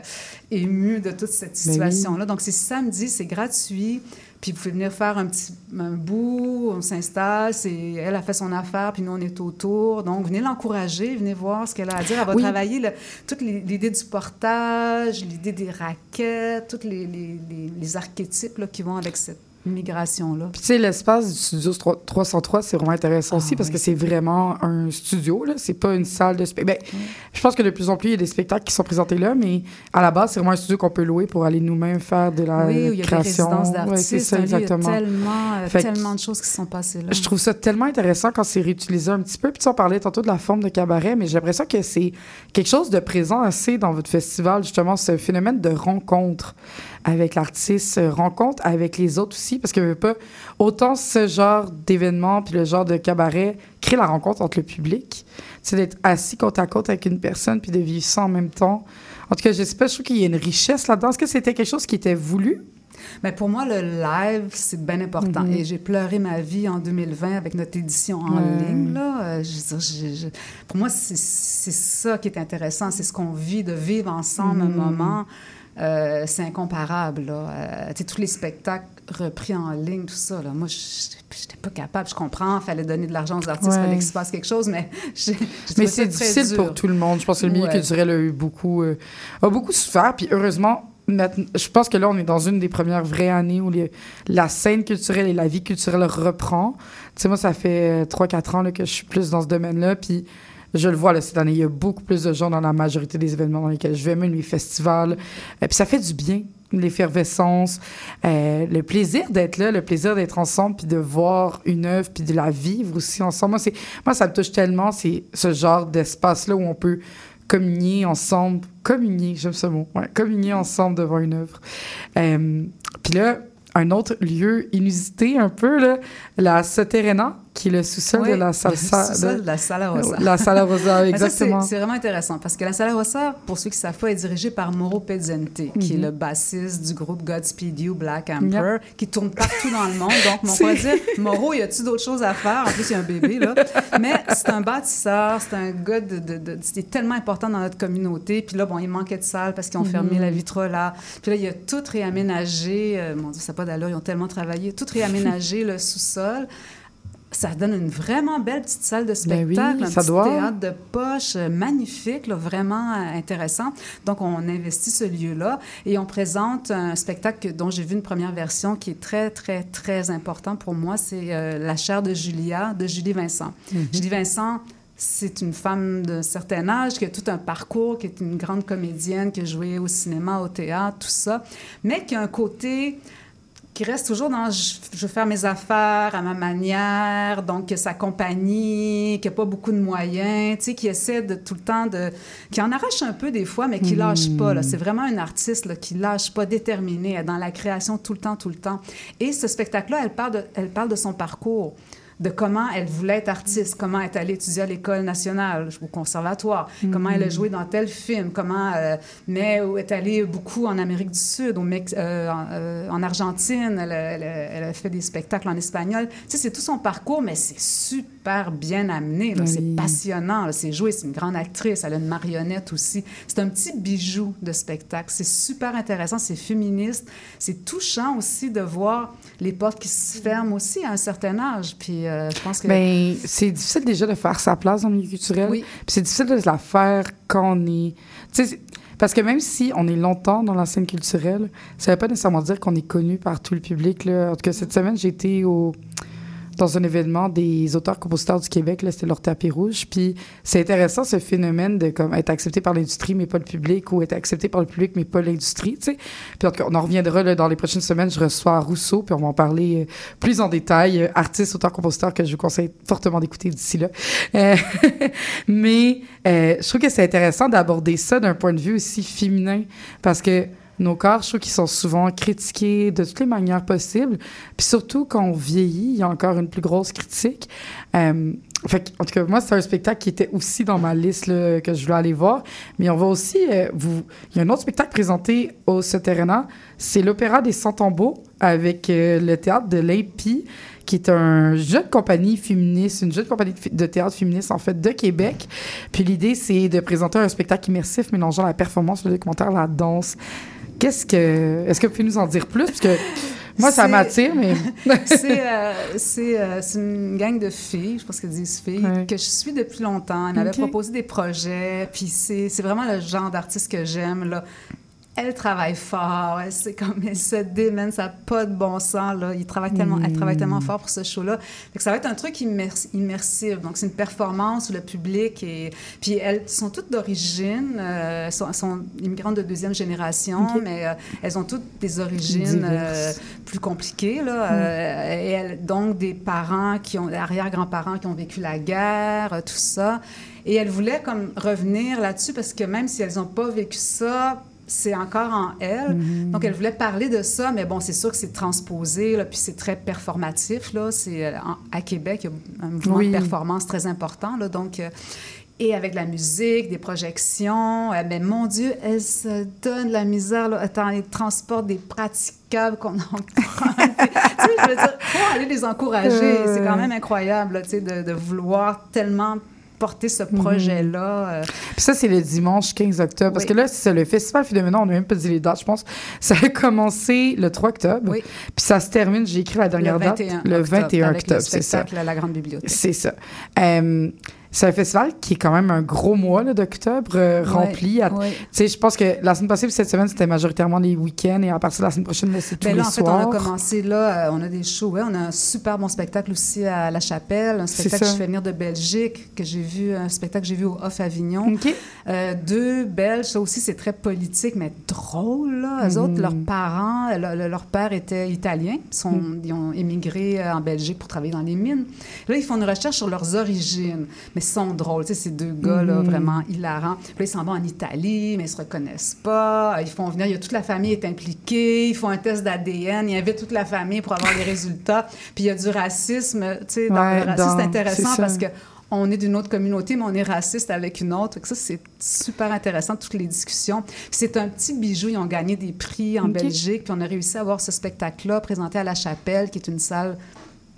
émue de toute cette oui. situation-là. Donc, c'est samedi, c'est gratuit. Puis vous pouvez venir faire un petit un bout, on s'installe, c'est elle a fait son affaire, puis nous on est autour. Donc venez l'encourager, venez voir ce qu'elle a à dire. Elle va Oui. travailler le- toute l'idée du portage, l'idée des raquettes, tous les, les- les- les archétypes là, qui vont avec cette migration-là. Puis tu sais, l'espace du studio 3- 303, c'est vraiment intéressant Ah, aussi parce oui, que c'est vraiment un studio, là. C'est pas une salle de spectacle. Ben, je pense que de plus en plus, il y a des spectacles qui sont présentés là, mais à la base, c'est vraiment un studio qu'on peut louer pour aller nous-mêmes faire de la oui, où il y a des création. Ouais, c'est ça, exactement. Il y a tellement, euh, Fait tellement de choses qui sont passées là. Je trouve ça tellement intéressant quand c'est réutilisé un petit peu. Puis tu sais, on parlait tantôt de la forme de cabaret, mais j'ai l'impression que c'est quelque chose de présent assez dans votre festival, justement, ce phénomène de rencontre avec l'artiste, rencontre avec les autres aussi, parce que pas, autant ce genre d'événement puis le genre de cabaret crée la rencontre entre le public, c'est d'être assis côte à côte avec une personne puis de vivre ça en même temps. En tout cas, je sais pas, je trouve qu'il y a une richesse là-dedans. Est-ce que c'était quelque chose qui était voulu? Mais pour moi, le live, c'est bien important. Mhm. Et j'ai pleuré ma vie en 2020 avec notre édition en ligne. Là. Euh, je veux dire, je- je- pour moi, c'est ça qui est intéressant. C'est ce qu'on vit, de vivre ensemble un moment. Euh, c'est incomparable. Là. Euh, tous les spectacles repris en ligne, tout ça. Là. Moi, je n'étais pas capable. Je comprends, il fallait donner de l'argent aux artistes, il Ouais. fallait qu'il se passe quelque chose, mais Mais c'est difficile dur. pour tout le monde. Je pense que le milieu Ouais. culturel a eu beaucoup, euh, a beaucoup souffert. Puis heureusement, je pense que là, on est dans une des premières vraies années où la scène culturelle et la vie culturelle reprend. Tu sais, moi, ça fait 3-4 ans là, que je suis plus dans ce domaine-là, puis je le vois là, cette année, il y a beaucoup plus de gens dans la majorité des événements dans lesquels je vais, même les festivals. Et puis ça fait du bien, l'effervescence, euh, le plaisir d'être là, le plaisir d'être ensemble, puis de voir une œuvre, puis de la vivre aussi ensemble. Moi, moi ça me touche tellement, c'est ce genre d'espace-là où on peut communier ensemble, communier, j'aime ce mot, ouais, communier ensemble devant une œuvre. Euh, puis là, un autre lieu inusité un peu, là, la Soterena, qui est le sous-sol de la salsa. Le sous-sol de, la Sala Rosa. La Sala Rosa, exactement. C'est vraiment intéressant parce que la Sala Rosa, pour ceux qui ne savent pas, est dirigée par Mauro Pezzente, qui est mhm. le bassiste du groupe Godspeed You, Black Emperor, qui tourne partout dans le monde. Donc, on pourrait dire, Mauro, y a-tu d'autres choses à faire? En plus, il y a un bébé, là. Mais c'est un bâtisseur, c'est un gars de, de, de tellement important dans notre communauté. Puis là, bon, il manquait de salle parce qu'ils ont fermé la mhm. vitre là. Puis là, il a tout réaménagé. Euh, mon Dieu, ça n'a pas d'allure, ils ont tellement travaillé. Tout réaménagé, le sous-sol ça donne une vraiment belle petite salle de ben spectacle, un petit théâtre de poche euh, magnifique, vraiment euh, intéressant. Donc, on investit ce lieu-là et on présente un spectacle dont j'ai vu une première version qui est très, très, très important pour moi. C'est euh, La chair de Julia de Julie Vincent. Mhm. Julie Vincent, c'est une femme d'un certain âge qui a tout un parcours, qui est une grande comédienne, qui a joué au cinéma, au théâtre, tout ça, mais qui a un côté qui reste toujours dans je, veux faire mes affaires à ma manière, donc sa compagnie, qui n'a pas beaucoup de moyens, tu sais, qui essaie de tout le temps de. qui en arrache un peu des fois, mais qui lâche pas. Là. C'est vraiment un artiste là, qui lâche pas, déterminé, dans la création tout le temps, tout le temps. Et ce spectacle-là, elle parle de, elle parle de son parcours de comment elle voulait être artiste, comment elle est allée étudier à l'école nationale, au conservatoire, comment elle a joué dans tel film, comment, euh, mais elle est allée beaucoup en Amérique du Sud, au Mex euh, euh, en, Argentine, elle, elle, a fait des spectacles en espagnol. Tu sais, c'est tout son parcours, mais c'est super bien amené, c'est passionnant, c'est joué, c'est une grande actrice, elle a une marionnette aussi. C'est un petit bijou de spectacle, c'est super intéressant, c'est féministe, c'est touchant aussi de voir les portes qui se ferment aussi à un certain âge, puis euh, je pense que. Mais c'est difficile déjà de faire sa place dans le milieu culturel. Oui. Puis c'est difficile de la faire quand on est. Tu sais, parce que même si on est longtemps dans la scène culturelle, ça ne veut pas nécessairement dire qu'on est connu par tout le public. Là. En tout cas, cette semaine, été au dans un événement des auteurs-compositeurs du Québec, là, c'était leur tapis rouge. Puis c'est intéressant ce phénomène de comme être accepté par l'industrie mais pas le public ou être accepté par le public mais pas l'industrie, tu sais. Puis en tout cas, on en reviendra là, dans les prochaines semaines. Je reçois Rousseau puis on va en parler euh, plus en détail. Euh, artiste, auteur-compositeur que je vous conseille fortement d'écouter d'ici là. Euh, mais je trouve que c'est intéressant d'aborder ça d'un point de vue aussi féminin parce que nos corps, je trouve qu'ils sont souvent critiqués de toutes les manières possibles. Puis surtout, quand on vieillit, il y a encore une plus grosse critique. Euh, fait en tout cas, moi, c'est un spectacle qui était aussi dans ma liste que je voulais aller voir. Mais on va aussi... Euh, vous... Il y a un autre spectacle présenté au Soterena. C'est l'Opéra des Sans Tombeaux avec euh, le théâtre de l'API qui est un jeune compagnie féministe, une jeune compagnie de théâtre féministe, en fait, de Québec. Puis l'idée, c'est de présenter un spectacle immersif mélangeant la performance, le documentaire, la danse, Qu'est-ce que. Est-ce que vous pouvez nous en dire plus? Parce que moi, ça m'attire, mais. Euh, euh, c'est une gang de filles, je pense qu'elles disent filles, que je suis depuis longtemps. Elles m'avaient proposé des projets, puis c'est vraiment le genre d'artiste que j'aime, là elle travaille fort, elle, c'est comme elle se démène, ça n'a pas de bon sens là. Il travaille tellement, elle travaille tellement fort pour ce show-là. ça va être un truc immersif. Donc c'est une performance où le public et puis elles sont toutes d'origine, euh, sont, sont, immigrantes de deuxième génération, mais euh, elles ont toutes des origines euh, plus compliquées là. Mm. et elles, donc des parents qui ont, arrière-grands-parents qui ont vécu la guerre, tout ça. Et elles voulaient comme revenir là-dessus parce que même si elles n'ont pas vécu ça c'est encore en elle. Mhm. Donc, elle voulait parler de ça, mais bon, c'est sûr que c'est transposé, là, puis c'est très performatif. Là. C'est, euh, à Québec, il y a un mouvement de performance très important. Là, donc, euh, et avec la musique, des projections. Euh, mais mon Dieu, elle se donne la misère. Là. Attends, elle transporte des praticables qu'on en prend. tu sais, je veux dire, faut aller les encourager. C'est quand même incroyable, tu sais, de, de vouloir tellement porter ce projet-là. Euh. Puis ça, c'est le dimanche 15 octobre. Parce que là, c'est le Festival Philomena, on n'a même pas dit les dates, je pense. Ça a commencé le 3 octobre. Oui. Puis ça se termine, j'ai écrit la dernière date, le 21 octobre, c'est ça. la Grande Bibliothèque. C'est ça. Euh, c'est un festival qui est quand même un gros mois d'octobre euh, rempli. Ouais. Tu sais, je pense que la semaine passée, cette semaine, c'était majoritairement les week-ends et à partir de la semaine prochaine, c'est tous Ben les là, en fait, soirs. on a commencé là, euh, on a des shows, on a un super bon spectacle aussi à La Chapelle, un spectacle que je fais venir de Belgique, que j'ai vu, un spectacle que j'ai vu au Off Avignon. Euh, deux Belges, ça aussi c'est très politique, mais drôle. Là. Eux autres, leurs parents, le- le- leur père était italien, ils, sont, ils ont émigré en Belgique pour travailler dans les mines. Là, ils font une recherche sur leurs origines, mais sont drôles. Tu sais, ces deux gars là, Mhm. vraiment hilarants. Puis là, ils s'en vont en Italie, mais ils se reconnaissent pas. Ils font venir, il y a toute la famille est impliquée. Ils font un test d'ADN, ils invitent toute la famille pour avoir les résultats. Puis il y a du racisme. Tu sais, dans Ouais, le racisme, c'est intéressant parce que on est d'une autre communauté, mais on est raciste avec une autre. Ça, c'est super intéressant, toutes les discussions. C'est un petit bijou. Ils ont gagné des prix en. Belgique. Puis on a réussi à avoir ce spectacle-là présenté à La Chapelle, qui est une salle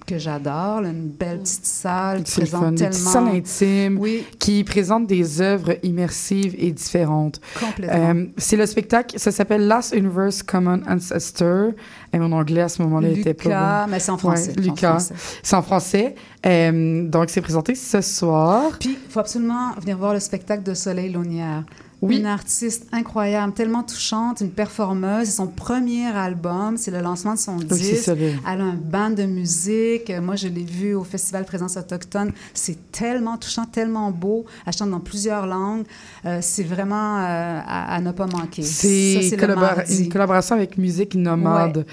que j'adore, une belle petite salle qui présente fun. Des petites tellement... salles intimes Oui, qui présentent des œuvres immersives et différentes. complètement. Euh, c'est le spectacle, ça s'appelle Last Universe Common Ancestor. Et mon anglais à ce moment-là était pas bon. Lucas, mais c'est en français. Ouais, c'est en Lucas. français. C'est en français. Euh, donc, c'est présenté ce soir. Puis, il faut absolument venir voir le spectacle de Soleil Launière. Oui. Une artiste incroyable, tellement touchante, une performeuse. C'est son premier album, c'est le lancement de son Oui, disque. Elle a un band de musique. Moi, je l'ai vu au Festival Présence Autochtone. C'est tellement touchant, tellement beau. Elle chante dans plusieurs langues. Euh, c'est vraiment euh, à, à ne pas manquer. C'est collabora- une collaboration avec Musique Nomade.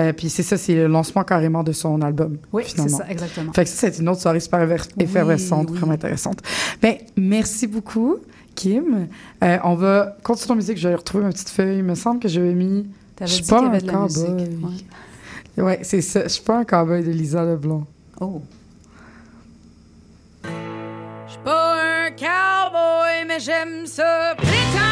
Euh, puis c'est ça, c'est le lancement carrément de son album. Oui, c'est ça, exactement. Fait que ça, c'est une autre soirée super effervescente, oui. vraiment intéressante. Ben, merci beaucoup, Kim. Euh, on va continuer en musique. Je vais retrouver ma petite feuille. Il me semble que j'avais mis. Je suis pas un cowboy. Ouais. Ouais, c'est ça. Je suis pas un cowboy de Lisa Leblanc. Oh. Je suis pas un cowboy, mais j'aime ça prétendre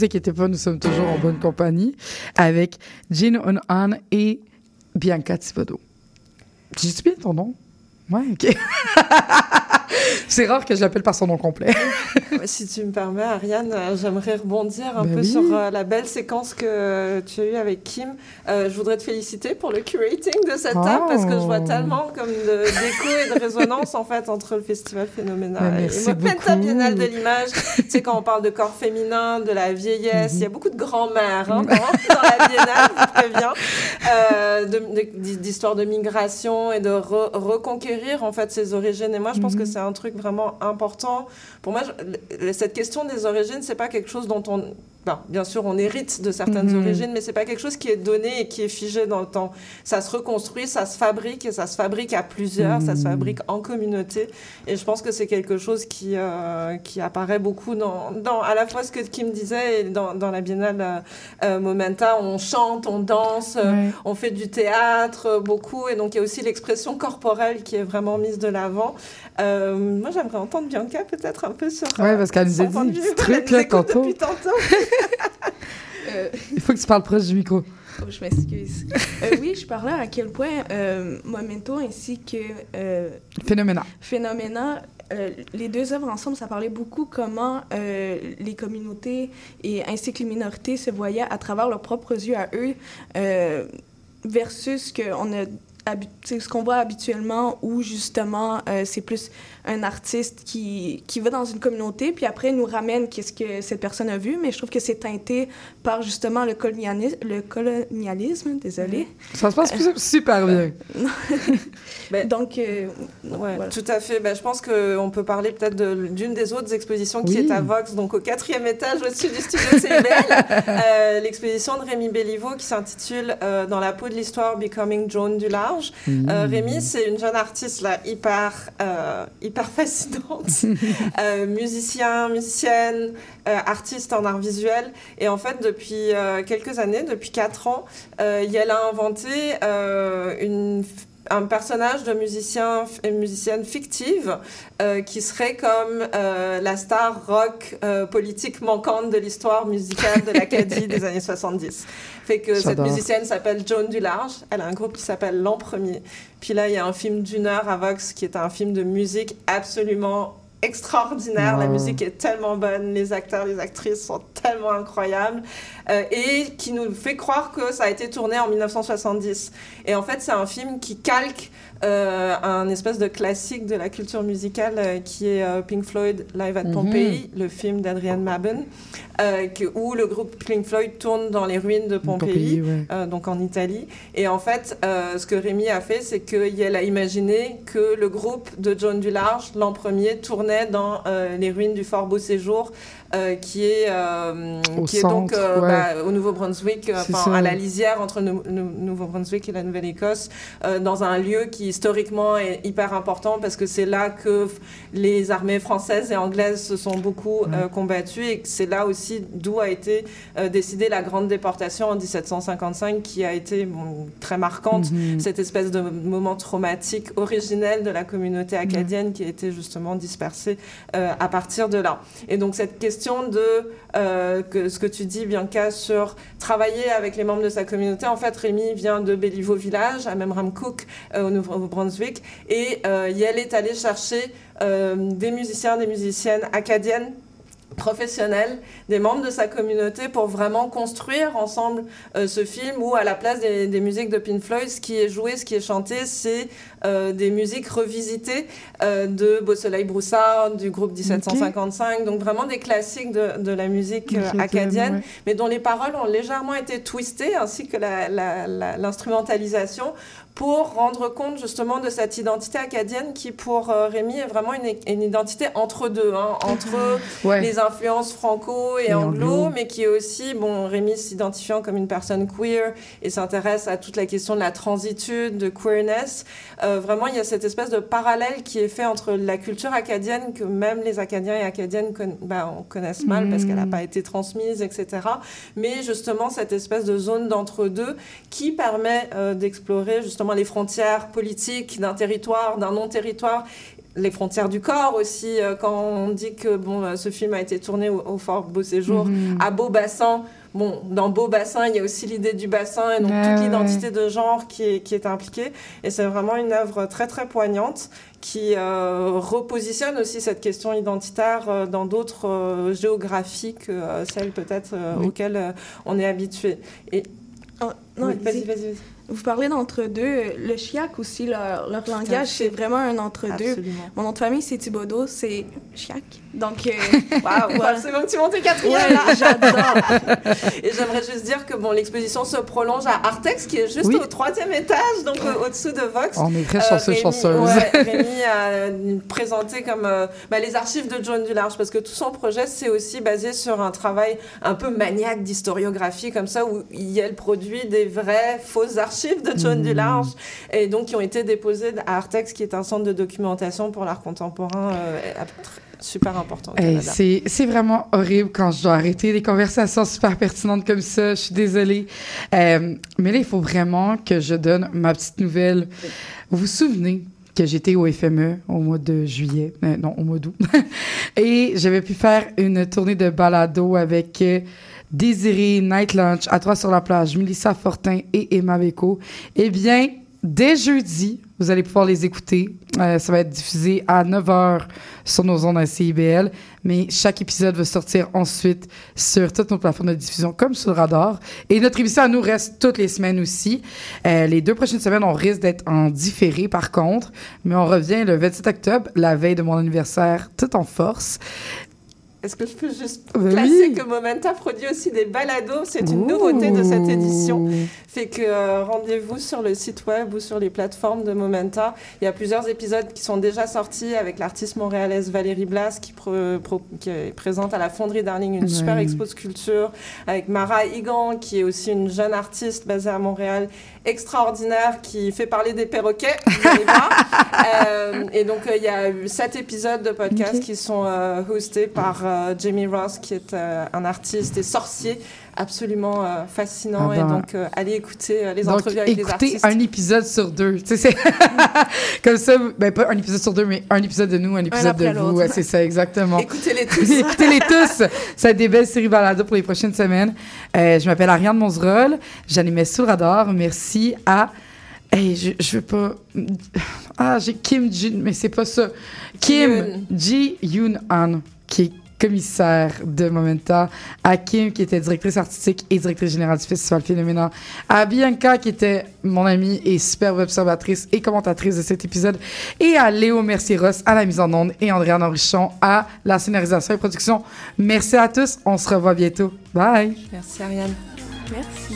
vous inquiétez pas, nous sommes toujours en bonne compagnie avec Jean On et Bianca Thibodeau. J'ai-tu bien ton nom? Ouais, OK. C'est rare que je l'appelle par son nom complet. Si tu me permets, Ariane, euh, j'aimerais rebondir un Ben peu oui. sur euh, la belle séquence que tu as eue avec Kim. Euh, je voudrais te féliciter pour le curating de cette table parce que je vois Oh. tellement comme d'écho et de résonance en fait entre le festival Phénoménal Ben, et merci moi, Penta beaucoup. Biennale de l'image. tu sais, quand on parle de corps féminin, de la vieillesse, il y a beaucoup de grand-mères hein, dans, dans la Biennale, je préviens, de- de- d'histoire de migration et de re- reconquérir en fait ses origines. Et moi, je pense que c'est un truc vraiment important. Pour moi, je- cette question des origines, c'est pas quelque chose dont on ben, bien sûr, on hérite de certaines Mhm. origines, mais c'est pas quelque chose qui est donné et qui est figé dans le temps. Ça se reconstruit, ça se fabrique et ça se fabrique à plusieurs, ça se Mhm. fabrique en communauté. Et je pense que c'est quelque chose qui, euh, qui apparaît beaucoup dans, dans à la fois ce que Kim disait et dans, dans la Biennale euh, euh, Momenta. On chante, on danse, Ouais. on fait du théâtre beaucoup. Et donc, il y a aussi l'expression corporelle qui est vraiment mise de l'avant. Euh, moi, j'aimerais entendre Bianca peut-être un peu sur. Ouais, parce qu'elle nous a dit Elle nous là, tantôt. Euh, Il faut que tu parles proche du micro. oh, je m'excuse. Euh, oui, je parlais à quel point euh, Momento ainsi que euh. Phénoména, euh, les deux œuvres ensemble, ça parlait beaucoup comment les communautés et ainsi que les minorités se voyaient à travers leurs propres yeux à eux versus que on a ce qu'on voit habituellement où justement c'est plus un artiste qui, qui va dans une communauté puis après nous ramène qu'est-ce que cette personne a vu mais je trouve que c'est teinté par justement le colonialisme, le colonialisme désolé Ça se passe super bien. Ben, donc euh, Ouais, voilà. tout à fait. Ben, je pense qu'on peut parler peut-être de- d'une des autres expositions qui Oui. est à Vox, donc au quatrième étage au-dessus du studio CBL. euh, L'exposition de Rémi Belliveau qui s'intitule euh, Dans la peau de l'histoire Becoming Joan du Large. Euh, Rémi, c'est une jeune artiste là, hyper, euh, hyper fascinante. Euh, musicien, musicienne, euh, artiste en art visuel. Et en fait, depuis euh, quelques années, depuis quatre ans, elle a inventé une un personnage de musicien et musicienne fictive euh, qui serait comme euh, la star rock euh, politique manquante de l'histoire musicale de l'Acadie des années 70. Fait que cette musicienne s'appelle Joan Dularge. Elle a un groupe qui s'appelle L'An Premier. Puis là, il y a un film d'une heure à Vox qui est un film de musique absolument extraordinaire. La musique est tellement bonne, les acteurs, les actrices sont tellement incroyables euh, et qui nous fait croire que ça a été tourné en 1970. Et en fait, c'est un film qui calque euh, un espèce de classique de la culture musicale euh, qui est euh, Pink Floyd Live at Mhm. Pompeii, le film d'Adrian Maben, euh, où le groupe Pink Floyd tourne dans les ruines de Pompéi. Pompéi, ouais. Donc en Italie. Et en fait, ce que Rémi a fait, c'est qu'elle a imaginé que le groupe de John Dularge, l'an premier, tournait dans les ruines du Fort Beau Séjour, euh, qui est, euh, Au qui est donc euh, ouais. bah, au Nouveau-Brunswick, enfin, à la lisière entre le Nou- le Nouveau-Brunswick et la Nouvelle-Écosse, dans un lieu qui historiquement est hyper important parce que c'est là que les armées françaises et anglaises se sont beaucoup combattues et c'est là aussi d'où a été décidée la grande déportation en 1755 qui a été bon, très marquante Mhm. cette espèce de moment traumatique originel de la communauté acadienne qui a été justement dispersée à partir de là. Et donc cette question de euh, ce que tu dis, Bianca, sur travailler avec les membres de sa communauté, en fait, Rémi vient de Béliveau Village, à Memramcook, euh, au Nouveau-Brunswick, et euh, Yael est allée chercher des musiciens, des musiciennes acadiennes professionnels, des membres de sa communauté pour vraiment construire ensemble euh, ce film où à la place des, des musiques de Pink Floyd, ce qui est joué, ce qui est chanté, c'est euh, des musiques revisitées euh, de Beau Soleil Broussard, du groupe 1755, donc vraiment des classiques de, de la musique euh, Acadienne, ouais. mais dont les paroles ont légèrement été twistées, ainsi que l'instrumentalisation, pour rendre compte justement de cette identité acadienne qui, pour euh, Rémi, est vraiment une, une identité entre deux, hein, entre Ouais. les influences franco et, Et anglo, anglo. mais qui est aussi, bon, Rémi s'identifiant comme une personne queer et s'intéresse à toute la question de la transitude, de queerness. Euh, vraiment, il y a cette espèce de parallèle qui est fait entre la culture acadienne que même les Acadiens et Acadiennes conna- bah, on connaissent mal parce qu'elle n'a Mm. pas été transmise, etc. Mais justement, cette espèce de zone d'entre-deux qui permet euh, d'explorer justement les frontières politiques d'un territoire, d'un non-territoire les frontières du corps aussi, euh, quand on dit que bon, euh, ce film a été tourné au, au Fort Beau Séjour, Mhm. à Beau-Bassin. Bon, dans Beau-Bassin, il y a aussi l'idée du bassin et donc Ouais, toute ouais. l'identité de genre qui est, qui est impliquée. Et c'est vraiment une œuvre très très poignante qui euh, repositionne aussi cette question identitaire euh, dans d'autres euh, géographies que euh, celles peut-être euh, Oui. auxquelles euh, on est habitué. Et Oh, non, Oui, vas-y, vas-y, vas-y. Vous parlez d'entre-deux. Le chiac aussi, leur, leur langage, c'est vraiment un entre-deux. Mon nom de famille, c'est Thibodeau, c'est chiac. Donc, euh, Waouh, absolument que tu montes tes quatrième là. j'adore. Et j'aimerais juste dire que bon, l'exposition se prolonge à Artex, qui est juste Oui. au troisième étage, donc euh, au-dessous de Vox. On est très Euh, chanceux, Rémi- chanceuse. ouais, Rémi a présenté comme euh, bah, les archives de John Dularge, parce que tout son projet, c'est aussi basé sur un travail un peu maniaque d'historiographie, comme ça, où il y a le produit des vraies fausses archives de John Mmh. Dularge, et donc qui ont été déposées à Artex, qui est un centre de documentation pour l'art contemporain euh, super important. Hey, c'est vraiment horrible quand je dois arrêter des conversations super pertinentes comme ça. Je suis désolée. Euh, mais là, il faut vraiment que je donne ma petite nouvelle. Vous vous souvenez que j'étais au FME au mois de juillet, euh, non, au mois d'août, et j'avais pu faire une tournée de balado avec euh, Désiré, Night Lunch, À toi sur la plage, Melissa Fortin et Emma Beko. Eh bien, dès jeudi, vous allez pouvoir les écouter. Euh, ça va être diffusé à 9h sur nos ondes à CIBL, mais chaque épisode va sortir ensuite sur toutes nos plateformes de diffusion comme sur le radar. Et notre émission à nous reste toutes les semaines aussi. Euh, les deux prochaines semaines, on risque d'être en différé par contre, mais on revient le 27 octobre, la veille de mon anniversaire, tout en force. Est-ce que je peux juste Ben placer oui. que Momenta produit aussi des balados? C'est une nouveauté de cette édition. Fait que euh, rendez-vous sur le site web ou sur les plateformes de Momenta. Il y a plusieurs épisodes qui sont déjà sortis avec l'artiste montréalaise Valérie Blas qui, est présente à la Fonderie Darling une super expo de sculpture, avec Mara Higan qui est aussi une jeune artiste basée à Montréal extraordinaire qui fait parler des perroquets. Euh, et donc euh, il y a eu sept épisodes de podcast qui sont euh, hostés par Jamie Ross qui est un artiste et sorcier absolument euh, fascinant Ah et ben. donc euh, allez écouter euh, les Donc, entrevues avec les écoutez artistes. un épisode sur deux. Tu sais, c'est comme ça, ben pas un épisode sur deux, mais un épisode de nous, un épisode de vous. Ouais, c'est ça, exactement. Écoutez-les tous. Écoutez-les tous. Ça va être des belles séries balado pour les prochaines semaines. Euh, je m'appelle Ariane Monzerol. J'animais sous le radar. Merci à. Hey, je, je veux pas. Ah, j'ai Kim Jin, mais c'est pas ça. Kim Ji Yoon An, qui est commissaire de Momenta, à Kim, qui était directrice artistique et directrice générale du Festival Phénoménal, à Bianca, qui était mon amie et superbe observatrice et commentatrice de cet épisode, et à Léo Mercier-Ross à la mise en onde et Andréane Henrichon à la scénarisation et production. Merci à tous. On se revoit bientôt. Bye! Merci Ariane. Merci.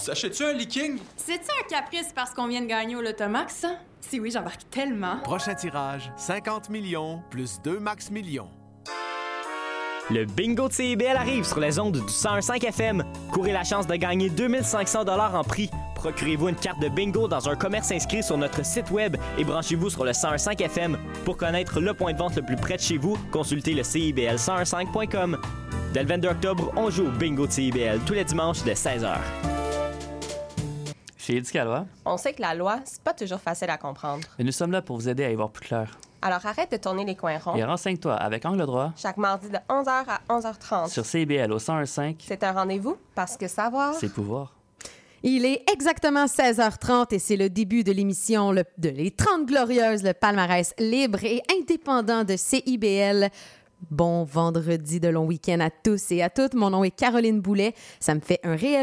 S'achète-tu un leaking? C'est-tu un caprice parce qu'on vient de gagner au Lotomax, ça? Si oui, j'embarque tellement. Prochain tirage, 50 millions plus 2 max millions. Le bingo de CIBL arrive sur les ondes du 101.5 FM. Courez la chance de gagner 2500 dollars en prix. Procurez-vous une carte de bingo dans un commerce inscrit sur notre site web et branchez-vous sur le 1015 FM. Pour connaître le point de vente le plus près de chez vous, consultez le CIBL1015.com. Dès le 22 octobre, on joue au bingo de CIBL tous les dimanches dès 16h. Chez Éducalois, On sait que la loi, c'est pas toujours facile à comprendre. mais nous sommes là pour vous aider à y voir plus clair. Alors arrête de tourner les coins ronds. Et renseigne-toi avec Angle droit Chaque mardi de 11h à 11h30. sur CIBL au 1015, C'est un rendez-vous parce que savoir. c'est pouvoir. Il est exactement 16h30 et c'est le début de l'émission le- de Les 30 Glorieuses, le palmarès libre et indépendant de CIBL. Bon vendredi de long week-end à tous et à toutes. Mon nom est Caroline Boulet. Ça me fait un réel